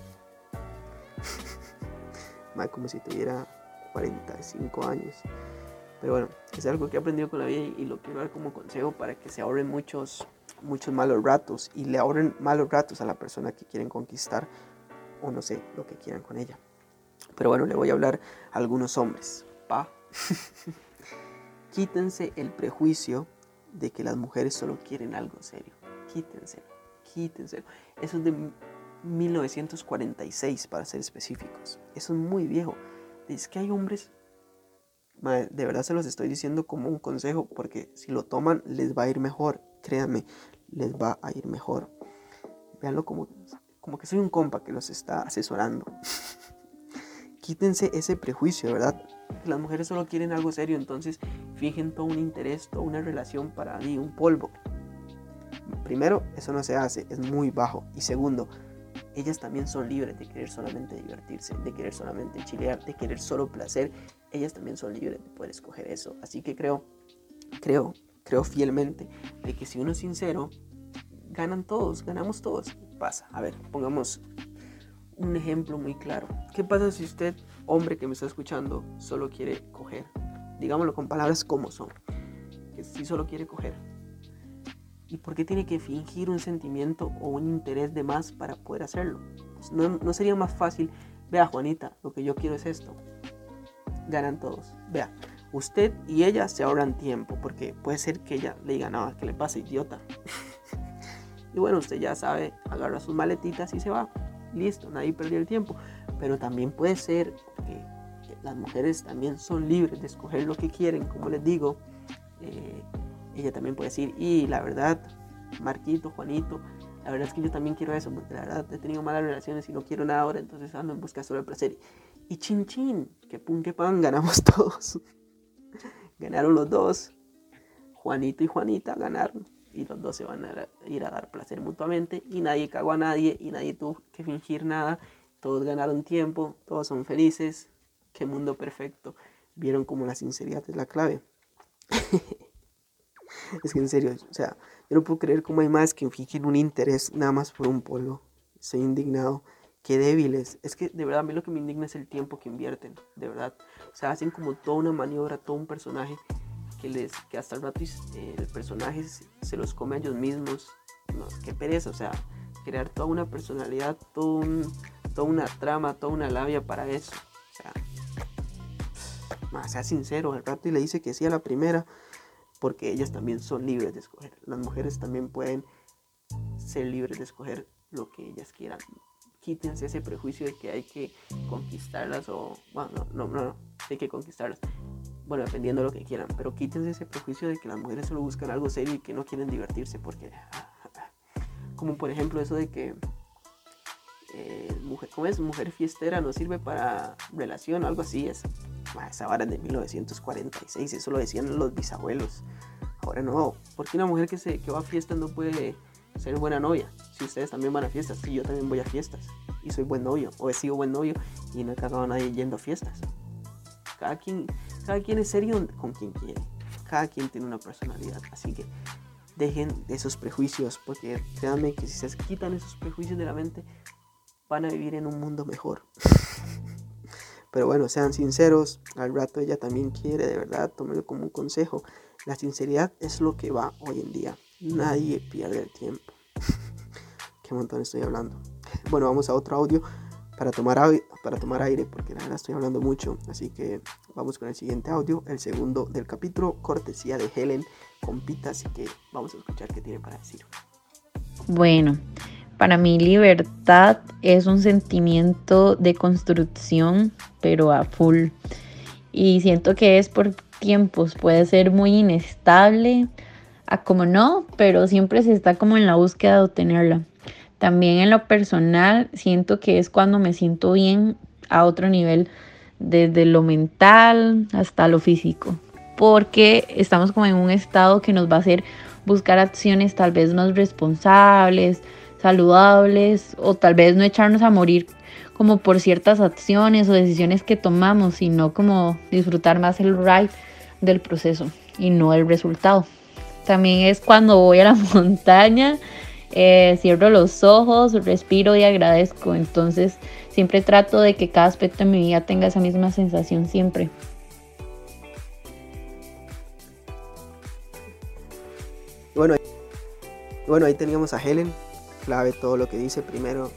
[SPEAKER 3] <laughs> más como si tuviera 45 años. Pero bueno, es algo que he aprendido con la vida y lo quiero dar como consejo para que se ahorren muchos, muchos malos ratos y le ahorren malos ratos a la persona que quieren conquistar o no sé lo que quieran con ella. Pero bueno, le voy a hablar a algunos hombres. Quítense el prejuicio de que las mujeres solo quieren algo serio. Quítenselo, quítenselo. Eso es de 1946 para ser específicos. Eso es muy viejo. Es que hay hombres, de verdad se los estoy diciendo como un consejo porque si lo toman les va a ir mejor. Créanme, les va a ir mejor. Veanlo como, como que soy un compa que los está asesorando. <laughs> Quítense ese prejuicio, ¿verdad? Las mujeres solo quieren algo serio, entonces fingen todo un interés, toda una relación para mí, un polvo. Primero, eso no se hace, es muy bajo. Y segundo, ellas también son libres de querer solamente divertirse, de querer solamente chilear, de querer solo placer. Ellas también son libres de poder escoger eso. Así que creo, creo, creo fielmente de que si uno es sincero, ganan todos, ganamos todos. Pasa, a ver, pongamos un ejemplo muy claro. ¿Qué pasa si usted, hombre que me está escuchando, solo quiere coger? Digámoslo con palabras como son. Que si solo quiere coger, ¿Y por qué tiene que fingir un sentimiento o un interés de más para poder hacerlo? Pues no, no, sería más fácil, vea Juanita, lo que yo quiero es esto. Ganan todos. Vea, usted y ella se ahorran tiempo porque puede ser que ella le diga, no, que le pase idiota. <laughs> y bueno, usted ya sabe, agarra sus maletitas y se va. Listo, nadie perdió el tiempo. Pero también puede ser que las mujeres también son libres de escoger lo que quieren, como les digo. Eh, ella también puede decir, y la verdad, Marquito, Juanito, la verdad es que yo también quiero eso, porque la verdad he tenido malas relaciones y no quiero nada ahora, entonces ando en busca solo de placer. Y chin chin, que pun que pan, ganamos <laughs> todos. Ganaron los dos. Juanito y Juanita ganaron. Y los dos se van a ir a dar placer mutuamente. Y nadie cagó a nadie. Y nadie tuvo que fingir nada. Todos ganaron tiempo. Todos son felices. Qué mundo perfecto. Vieron como la sinceridad es la clave. <laughs> Es que en serio, o sea, yo no puedo creer cómo hay más que fingen un interés nada más por un polo. Estoy indignado. Qué débiles. Es que de verdad a mí lo que me indigna es el tiempo que invierten, de verdad. O sea, hacen como toda una maniobra, todo un personaje que les que hasta el rato eh, el personaje se los come a ellos mismos. No, qué pereza, o sea, crear toda una personalidad, todo un, toda una trama, toda una labia para eso. O sea, sea sincero, al rato y le dice que sí a la primera porque ellas también son libres de escoger. Las mujeres también pueden ser libres de escoger lo que ellas quieran. Quítense ese prejuicio de que hay que conquistarlas o, bueno, no, no, no, hay que conquistarlas. Bueno, dependiendo de lo que quieran, pero quítense ese prejuicio de que las mujeres solo buscan algo serio y que no quieren divertirse, porque, <laughs> como por ejemplo eso de que eh, mujer, ¿cómo es? Mujer fiestera no sirve para relación o algo así es esa vara de 1946, eso lo decían los bisabuelos. Ahora no, porque una mujer que, se, que va a fiestas no puede ser buena novia? Si ustedes también van a fiestas, si yo también voy a fiestas y soy buen novio, o he sido buen novio y no he cagado a nadie yendo a fiestas. Cada quien, cada quien es serio con quien quiere, cada quien tiene una personalidad, así que dejen esos prejuicios, porque créanme que si se quitan esos prejuicios de la mente, van a vivir en un mundo mejor. <laughs> Pero bueno, sean sinceros, al rato ella también quiere, de verdad, tómenlo como un consejo. La sinceridad es lo que va hoy en día. Nadie pierde el tiempo. <laughs> Qué montón estoy hablando. Bueno, vamos a otro audio. para tomar, para tomar aire, porque la verdad estoy hablando mucho. Así que vamos con el siguiente audio, el segundo del capítulo, cortesía de Helen con Pita. Así que vamos a escuchar qué tiene para decir.
[SPEAKER 6] Bueno, para mí libertad es un sentimiento de construcción, pero a full. Y siento que es por tiempos, puede ser muy inestable, a como no, pero siempre se está como en la búsqueda de obtenerla. También en lo personal siento que es cuando me siento bien a otro nivel, desde lo mental hasta lo físico, porque estamos como en un estado que nos va a hacer buscar acciones tal vez más responsables, saludables o tal vez no echarnos a morir como por ciertas acciones o decisiones que tomamos, sino como disfrutar más el ride del proceso y no el resultado. También es cuando voy a la <laughs> montaña eh, cierro los ojos, respiro y agradezco. Entonces siempre trato de que cada aspecto de mi vida tenga esa misma sensación siempre.
[SPEAKER 3] Bueno, bueno, ahí teníamos a Helen, clave todo lo que dice. Primero,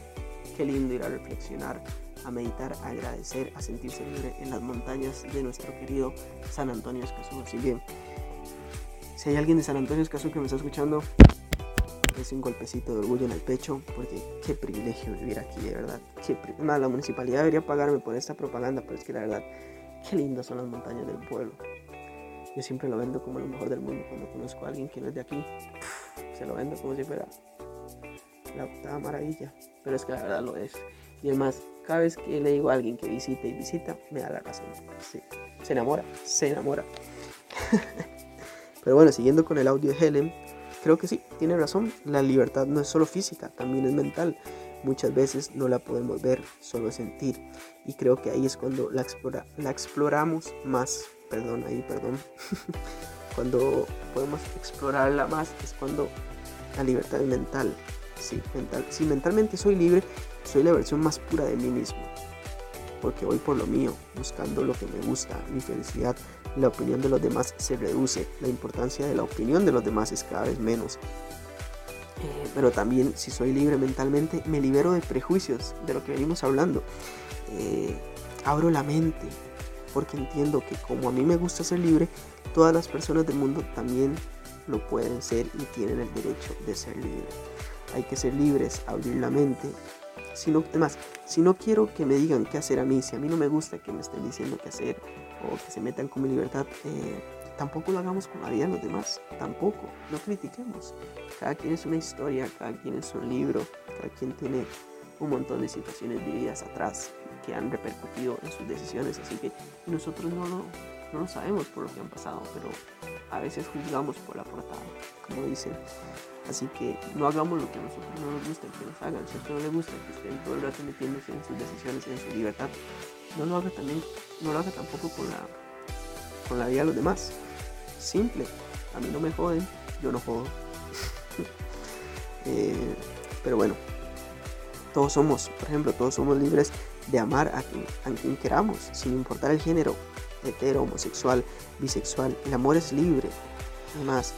[SPEAKER 3] qué lindo ir a reflexionar, a meditar, a agradecer, a sentirse libre en las montañas de nuestro querido San Antonio Escazú. Así que, si hay alguien de San Antonio Escazú que me está escuchando, es un golpecito de orgullo en el pecho, porque qué privilegio vivir aquí, de verdad. Qué la municipalidad debería pagarme por esta propaganda, pero es que la verdad, qué lindas son las montañas del pueblo. Yo siempre lo vendo como lo mejor del mundo cuando conozco a alguien que no es de aquí. Se lo vendo como si fuera la octava maravilla, pero es que la verdad lo es. Y además, cada vez que le digo a alguien que visite y visita, me da la razón. se enamora, se enamora. <laughs> pero bueno, siguiendo con el audio de Helen, creo que sí, tiene razón. La libertad no es solo física, también es mental. Muchas veces no la podemos ver, solo sentir. Y creo que ahí es cuando la, explora, la exploramos más. Perdón, ahí, perdón. <laughs> cuando podemos explorarla más es cuando la libertad es mental. Sí, mental. Si mentalmente soy libre, soy la versión más pura de mí mismo. Porque voy por lo mío, buscando lo que me gusta, mi felicidad, la opinión de los demás se reduce, la importancia de la opinión de los demás es cada vez menos. Eh, pero también si soy libre mentalmente, me libero de prejuicios, de lo que venimos hablando. Eh, abro la mente, porque entiendo que como a mí me gusta ser libre, todas las personas del mundo también lo pueden ser y tienen el derecho de ser libres. Hay que ser libres, abrir la mente. Si no, además, si no quiero que me digan qué hacer a mí, si a mí no me gusta que me estén diciendo qué hacer, o que se metan con mi libertad, eh, tampoco lo hagamos con la vida de los demás, tampoco, no critiquemos. Cada quien es una historia, cada quien es un libro, cada quien tiene un montón de situaciones vividas atrás que han repercutido en sus decisiones, así que nosotros no lo, no lo sabemos por lo que han pasado, pero a veces juzgamos por la portada, como dicen. Así que no hagamos lo que a nosotros no nos gusta que nos hagan. Si a usted no le gusta que estén todo el rato metiéndose en sus decisiones, en su libertad, no lo haga también, no lo haga tampoco con la, con la vida de los demás. Simple, a mí no me joden, yo no jodo. <laughs> Eh, pero bueno, todos somos, por ejemplo, todos somos libres de amar a quien, a quien queramos, sin importar el género, hetero, homosexual, bisexual. El amor es libre. Además,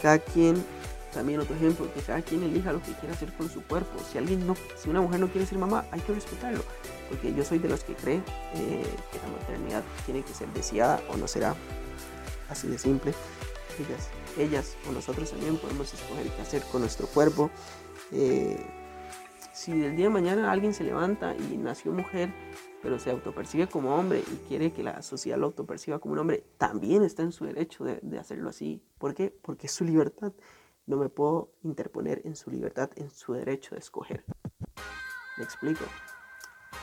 [SPEAKER 3] cada quien también otro ejemplo, que cada quien elija lo que quiera hacer con su cuerpo. Si alguien no, si una mujer no quiere ser mamá, hay que respetarlo. Porque yo soy de los que cree eh, que la maternidad tiene que ser deseada o no será así de simple. Ellas, ellas o nosotros también podemos escoger qué hacer con nuestro cuerpo. Eh, si del día de mañana alguien se levanta y nació mujer, pero se autopercibe como hombre y quiere que la sociedad lo autoperciba como un hombre, también está en su derecho de, de hacerlo así. ¿Por qué? Porque es su libertad. No me puedo interponer en su libertad, en su derecho de escoger. ¿Me explico?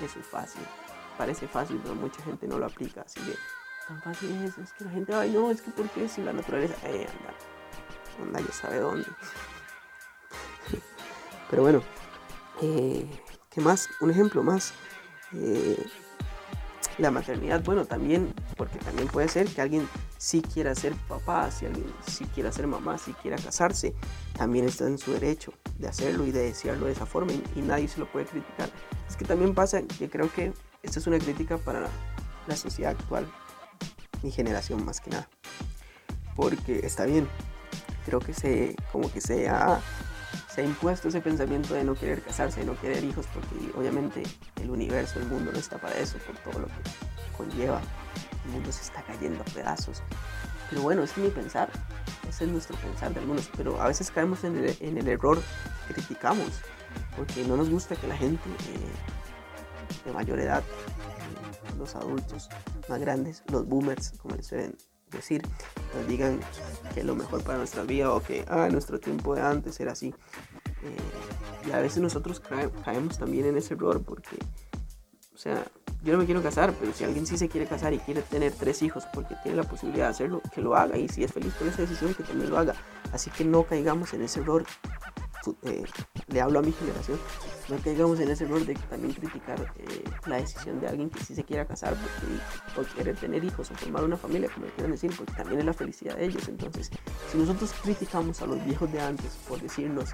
[SPEAKER 3] Eso es fácil. Parece fácil, pero mucha gente no lo aplica. Así que tan fácil es. Es que la gente, ay, no, es que ¿por qué? Si la naturaleza, eh, anda, anda, ya sabe dónde. <laughs> pero bueno, eh, ¿qué más? Un ejemplo más. Eh, la maternidad, bueno, también, porque también puede ser que alguien sí quiera ser papá, si alguien sí quiera ser mamá, si quiera casarse, también está en su derecho de hacerlo y de desearlo de esa forma y, nadie se lo puede criticar. Es que también pasa que creo que esta es una crítica para la, sociedad actual, mi generación más que nada, porque está bien, creo que se, como que se ha, se ha impuesto ese pensamiento de no querer casarse, de no querer hijos, porque obviamente el universo, el mundo no está para eso, por todo lo que conlleva. El mundo se está cayendo a pedazos. Pero bueno, ese es mi pensar, ese es nuestro pensar de algunos, pero a veces caemos en el, en el error, criticamos, porque no nos gusta que la gente eh, de mayor edad, eh, los adultos más grandes, los boomers, como les suelen decir, nos digan que lo mejor para nuestra vida o que ah, nuestro tiempo de antes era así. Eh, y a veces nosotros caemos también en ese error porque, o sea, yo no me quiero casar, pero si alguien sí se quiere casar y quiere tener tres hijos porque tiene la posibilidad de hacerlo, que lo haga. Y si es feliz con esa decisión, que también lo haga. Así que no caigamos en ese error. Eh, le hablo a mi generación, no caigamos en ese error de también criticar eh, la decisión de alguien que sí se quiera casar porque, quiere tener hijos o formar una familia, como quieran decir, porque también es la felicidad de ellos. Entonces, si nosotros criticamos a los viejos de antes por decirnos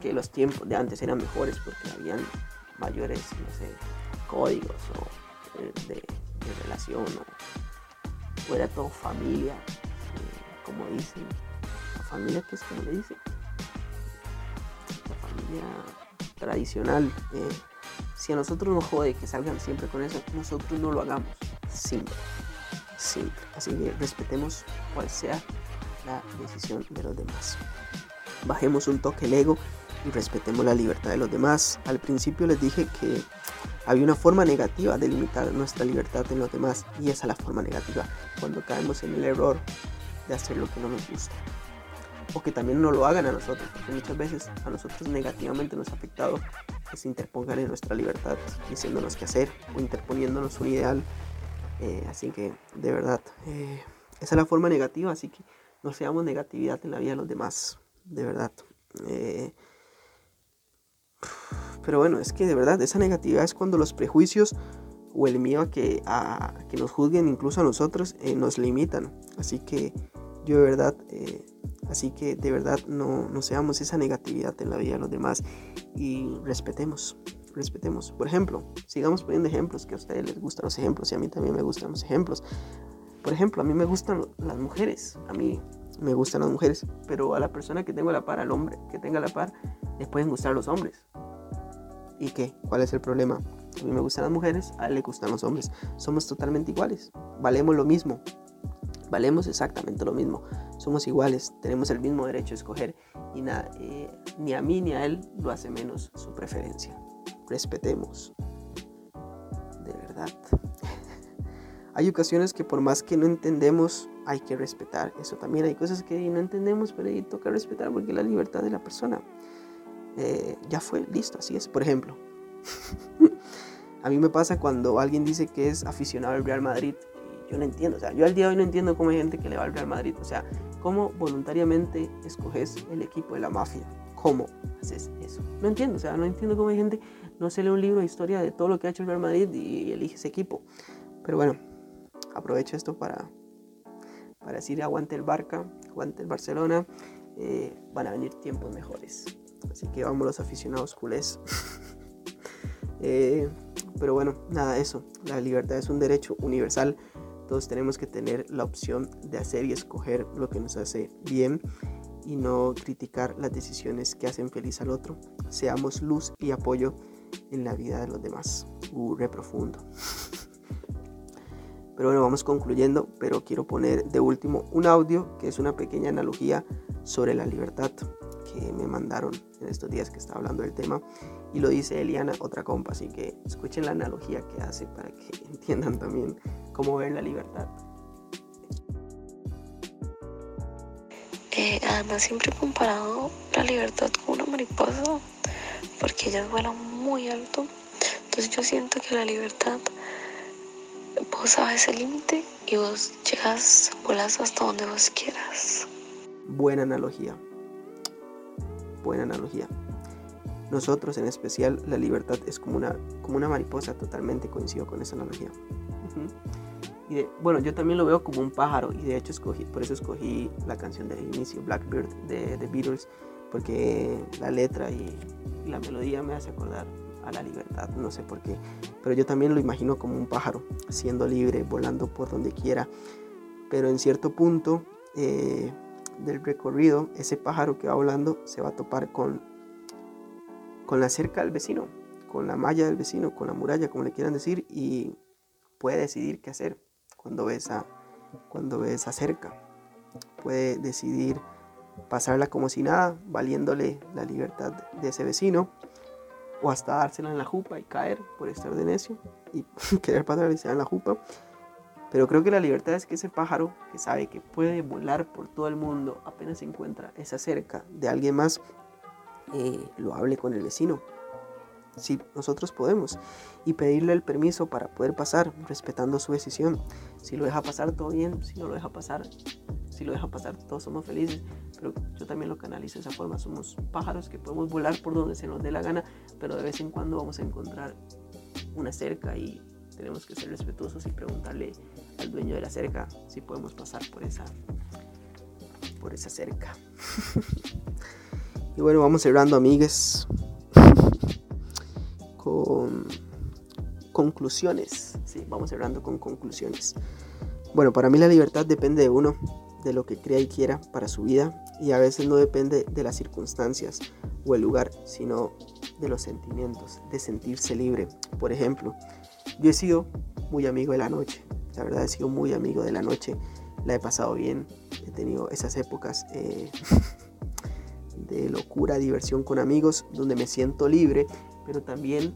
[SPEAKER 3] que los tiempos de antes eran mejores porque habían mayores, no sé, códigos o eh, de, relación o, era todo familia, eh, como dicen, la familia que es como le dicen, la familia tradicional. Eh, si a nosotros nos jode que salgan siempre con eso, nosotros no lo hagamos. Simple. Simple. Así que respetemos cual sea la decisión de los demás. Bajemos un toque el ego y respetemos la libertad de los demás. Al principio les dije que había una forma negativa de limitar nuestra libertad en los demás y esa es la forma negativa, cuando caemos en el error de hacer lo que no nos gusta. O que también no lo hagan a nosotros, porque muchas veces a nosotros negativamente nos ha afectado que se interpongan en nuestra libertad diciéndonos qué hacer o interponiéndonos un ideal. Eh, así que, de verdad, eh, esa es la forma negativa, así que no seamos negatividad en la vida de los demás, de verdad. Eh, pero bueno, es que de verdad esa negatividad es cuando los prejuicios o el miedo que, que nos juzguen incluso a nosotros eh, nos limitan. Así que yo de verdad, eh, así que de verdad no, no seamos esa negatividad en la vida de los demás y respetemos, respetemos. Por ejemplo, sigamos poniendo ejemplos que a ustedes les gustan los ejemplos y a mí también me gustan los ejemplos. Por ejemplo, a mí me gustan las mujeres, a mí me gustan las mujeres, pero a la persona que tengo a la par, al hombre que tenga a la par, les pueden gustar los hombres. ¿Y qué? ¿Cuál es el problema? A mí me gustan las mujeres, a él le gustan los hombres. Somos totalmente iguales. Valemos lo mismo. Valemos exactamente lo mismo. Somos iguales. Tenemos el mismo derecho a escoger. Y nada, eh, ni a mí ni a él lo hace menos su preferencia. Respetemos. De verdad. <laughs> hay ocasiones que por más que no entendemos, hay que respetar. Eso también hay cosas que no entendemos, pero hay toca respetar porque la libertad de la persona. Eh, ya fue, listo, así es. Por ejemplo, <laughs> a mí me pasa cuando alguien dice que es aficionado al Real Madrid y yo no entiendo, o sea, yo al día de hoy no entiendo cómo hay gente que le va al Real Madrid, o sea, cómo voluntariamente escoges el equipo de la mafia, cómo haces eso. No entiendo, o sea, no entiendo cómo hay gente, no se lee un libro de historia de todo lo que ha hecho el Real Madrid y elige ese equipo. Pero bueno, aprovecho esto para, para decir aguante el Barca, aguante el Barcelona, eh, van a venir tiempos mejores. Así que vamos los aficionados culés. <laughs> Eh, pero bueno, nada, eso. La libertad es un derecho universal. Todos tenemos que tener la opción de hacer y escoger lo que nos hace bien y no criticar las decisiones que hacen feliz al otro. Seamos luz y apoyo en la vida de los demás. Uh, profundo. <laughs> Pero bueno, vamos concluyendo, pero quiero poner de último un audio que es una pequeña analogía sobre la libertad que me mandaron en estos días que estaba hablando del tema. Y lo dice Eliana, otra compa, así que escuchen la analogía que hace para que <laughs> entiendan también cómo ver la libertad.
[SPEAKER 7] Además siempre he comparado la libertad con una mariposa porque ellas vuelan muy alto. Entonces yo siento que la libertad, vos sabes el límite y vos llegas, volas hasta donde vos quieras.
[SPEAKER 3] Buena analogía buena analogía. Nosotros en especial, la libertad es como una, como una mariposa, totalmente coincido con esa analogía. Y bueno, yo también lo veo como un pájaro y de hecho escogí, por eso escogí la canción del inicio, Blackbird de The Beatles, porque la letra y la melodía me hace acordar a la libertad, no sé por qué, pero yo también lo imagino como un pájaro, siendo libre, volando por donde quiera, pero en cierto punto eh, del recorrido, ese pájaro que va volando se va a topar con, con la cerca del vecino, con la malla del vecino, con la muralla, como le quieran decir, y puede decidir qué hacer cuando ve esa, cuando ve esa cerca. Puede decidir pasarla como si nada, valiéndole la libertad de ese vecino, o hasta dársela en la jupa y caer por estar de necio y <laughs> querer pasar en la jupa. Pero creo que la libertad es que ese pájaro que sabe que puede volar por todo el mundo, apenas se encuentra esa cerca de alguien más, eh, lo hable con el vecino. Si nosotros podemos. Y pedirle el permiso para poder pasar, respetando su decisión. Si lo deja pasar, todo bien. Si no lo deja pasar, si lo deja pasar, todos somos felices. Pero yo también lo canalizo de esa forma. Somos pájaros que podemos volar por donde se nos dé la gana, pero de vez en cuando vamos a encontrar una cerca y tenemos que ser respetuosos y preguntarle al dueño de la cerca si podemos pasar por esa por esa cerca. <laughs> y bueno, vamos cerrando, amigues, <laughs> con conclusiones. Sí, vamos cerrando con conclusiones. Bueno, para mí la libertad depende de uno, de lo que crea y quiera para su vida y a veces no depende de las circunstancias o el lugar, sino de los sentimientos, de sentirse libre. Por ejemplo, yo he sido muy amigo de la noche. La verdad he sido muy amigo de la noche. La he pasado bien. He tenido esas épocas eh, <laughs> de locura, diversión con amigos, donde me siento libre, pero también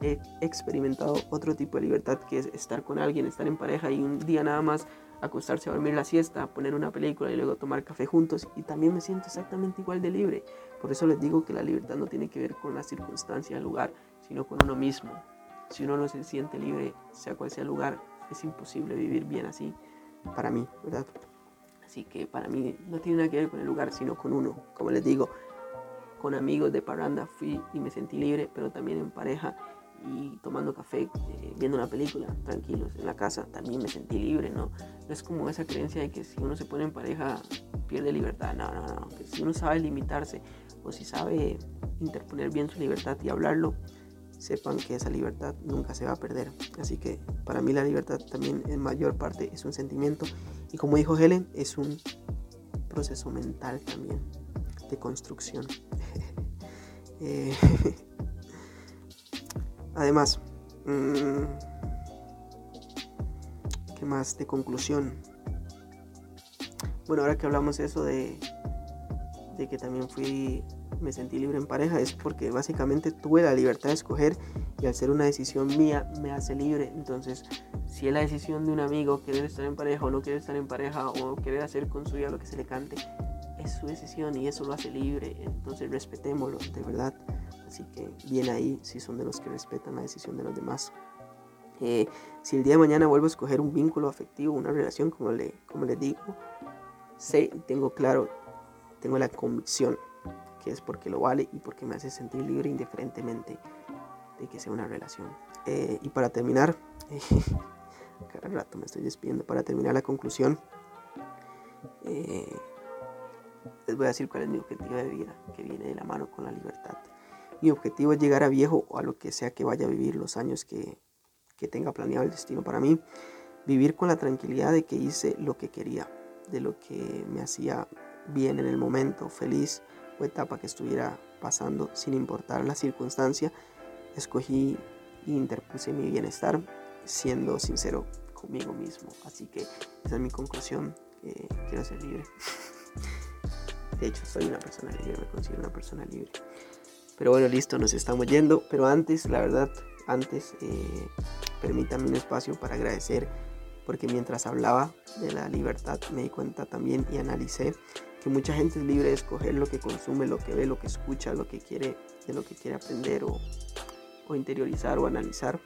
[SPEAKER 3] he experimentado otro tipo de libertad que es estar con alguien, estar en pareja y un día nada más acostarse a dormir la siesta, poner una película y luego tomar café juntos y también me siento exactamente igual de libre. Por eso les digo que la libertad no tiene que ver con la circunstancia, el lugar, sino con uno mismo. Si uno no se siente libre, sea cual sea el lugar, es imposible vivir bien así para mí, ¿verdad? Así que para mí no tiene nada que ver con el lugar, sino con uno. Como les digo, con amigos de parranda fui y me sentí libre, pero también en pareja y tomando café, eh, viendo una película, tranquilos, en la casa, también me sentí libre, ¿no? No es como esa creencia de que si uno se pone en pareja pierde libertad, no, no, no, que si uno sabe limitarse o si sabe interponer bien su libertad y hablarlo, sepan que esa libertad nunca se va a perder. Así que para mí la libertad también en mayor parte es un sentimiento y como dijo Helen, es un proceso mental también de construcción. <laughs> Eh, <laughs> además, mm, ¿qué más de conclusión? Bueno, ahora que hablamos eso de, de que también fui me sentí libre en pareja es porque básicamente tuve la libertad de escoger y al ser una decisión mía me hace libre. Entonces, si es la decisión de un amigo querer estar en pareja o no querer estar en pareja o querer hacer con su vida lo que se le cante, es su decisión y eso lo hace libre. Entonces, respetémoslo, de verdad. Así que bien ahí si son de los que respetan la decisión de los demás. Eh, si el día de mañana vuelvo a escoger un vínculo afectivo, una relación, como, le, como les digo, sé, tengo claro, tengo la convicción que es porque lo vale y porque me hace sentir libre indiferentemente de que sea una relación. Eh, y para terminar, <laughs> cada rato me estoy despidiendo, para terminar la conclusión, eh, les voy a decir cuál es mi objetivo de vida, que viene de la mano con la libertad. Mi objetivo es llegar a viejo o a lo que sea que vaya a vivir los años que, que tenga planeado el destino para mí. Vivir con la tranquilidad de que hice lo que quería, de lo que me hacía bien en el momento, feliz, o etapa que estuviera pasando, sin importar la circunstancia, escogí e interpuse mi bienestar siendo sincero conmigo mismo. Así que esa es mi conclusión. quiero ser libre. <laughs> De hecho, soy una persona libre, me considero una persona libre. Pero bueno, listo, nos estamos yendo. Pero antes, la verdad, antes, eh, permítanme un espacio para agradecer, porque mientras hablaba de la libertad me di cuenta también y analicé que mucha gente es libre de escoger lo que consume, lo que ve, lo que escucha, lo que quiere, de lo que quiere aprender o, interiorizar o analizar.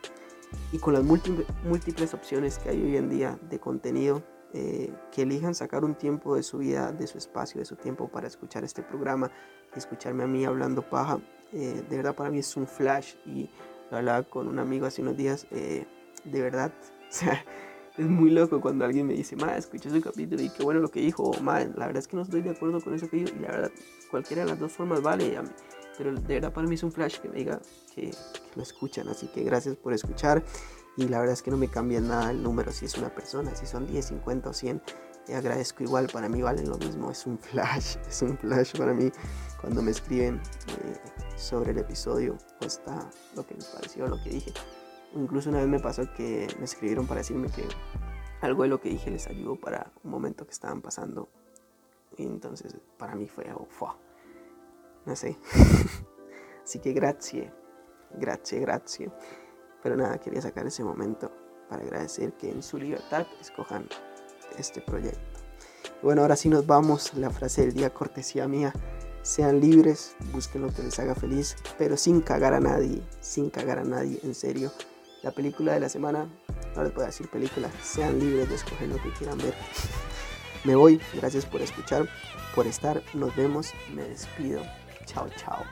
[SPEAKER 3] Y con las múltiples, opciones que hay hoy en día de contenido, eh, que elijan sacar un tiempo de su vida, de su espacio, de su tiempo para escuchar este programa y escucharme a mí hablando paja, eh, de verdad para mí es un flash y hablaba con un amigo hace unos días, eh, de verdad, <laughs> o sea, es muy loco cuando alguien me dice, ma, escuché ese capítulo y qué bueno lo que dijo, o ma, la verdad es que no estoy de acuerdo con eso que dijo, y la verdad, cualquiera de las dos formas vale, pero de verdad para mí es un flash que me diga que, lo escuchan, así que gracias por escuchar, y la verdad es que no me cambia nada el número, si es una persona, si son 10, 50 o 100, Y agradezco igual, para mí valen lo mismo, es un flash, <laughs> es un flash para mí cuando me escriben eh, sobre el episodio o está lo que les pareció, lo que dije. Incluso una vez me pasó que me escribieron para decirme que algo de lo que dije les ayudó para un momento que estaban pasando. Y entonces para mí fue, oh, no sé. <laughs> Así que gracias, gracias, gracias. Pero nada, quería sacar ese momento para agradecer que en su libertad escojan este proyecto. bueno, ahora sí nos vamos. La frase del día, cortesía mía. Sean libres, busquen lo que les haga feliz, pero sin cagar a nadie, sin cagar a nadie, en serio. La película de la semana, no les a decir película, sean libres de escoger lo que quieran ver. Me voy, gracias por escuchar, por estar, nos vemos, me despido. Chao, chao.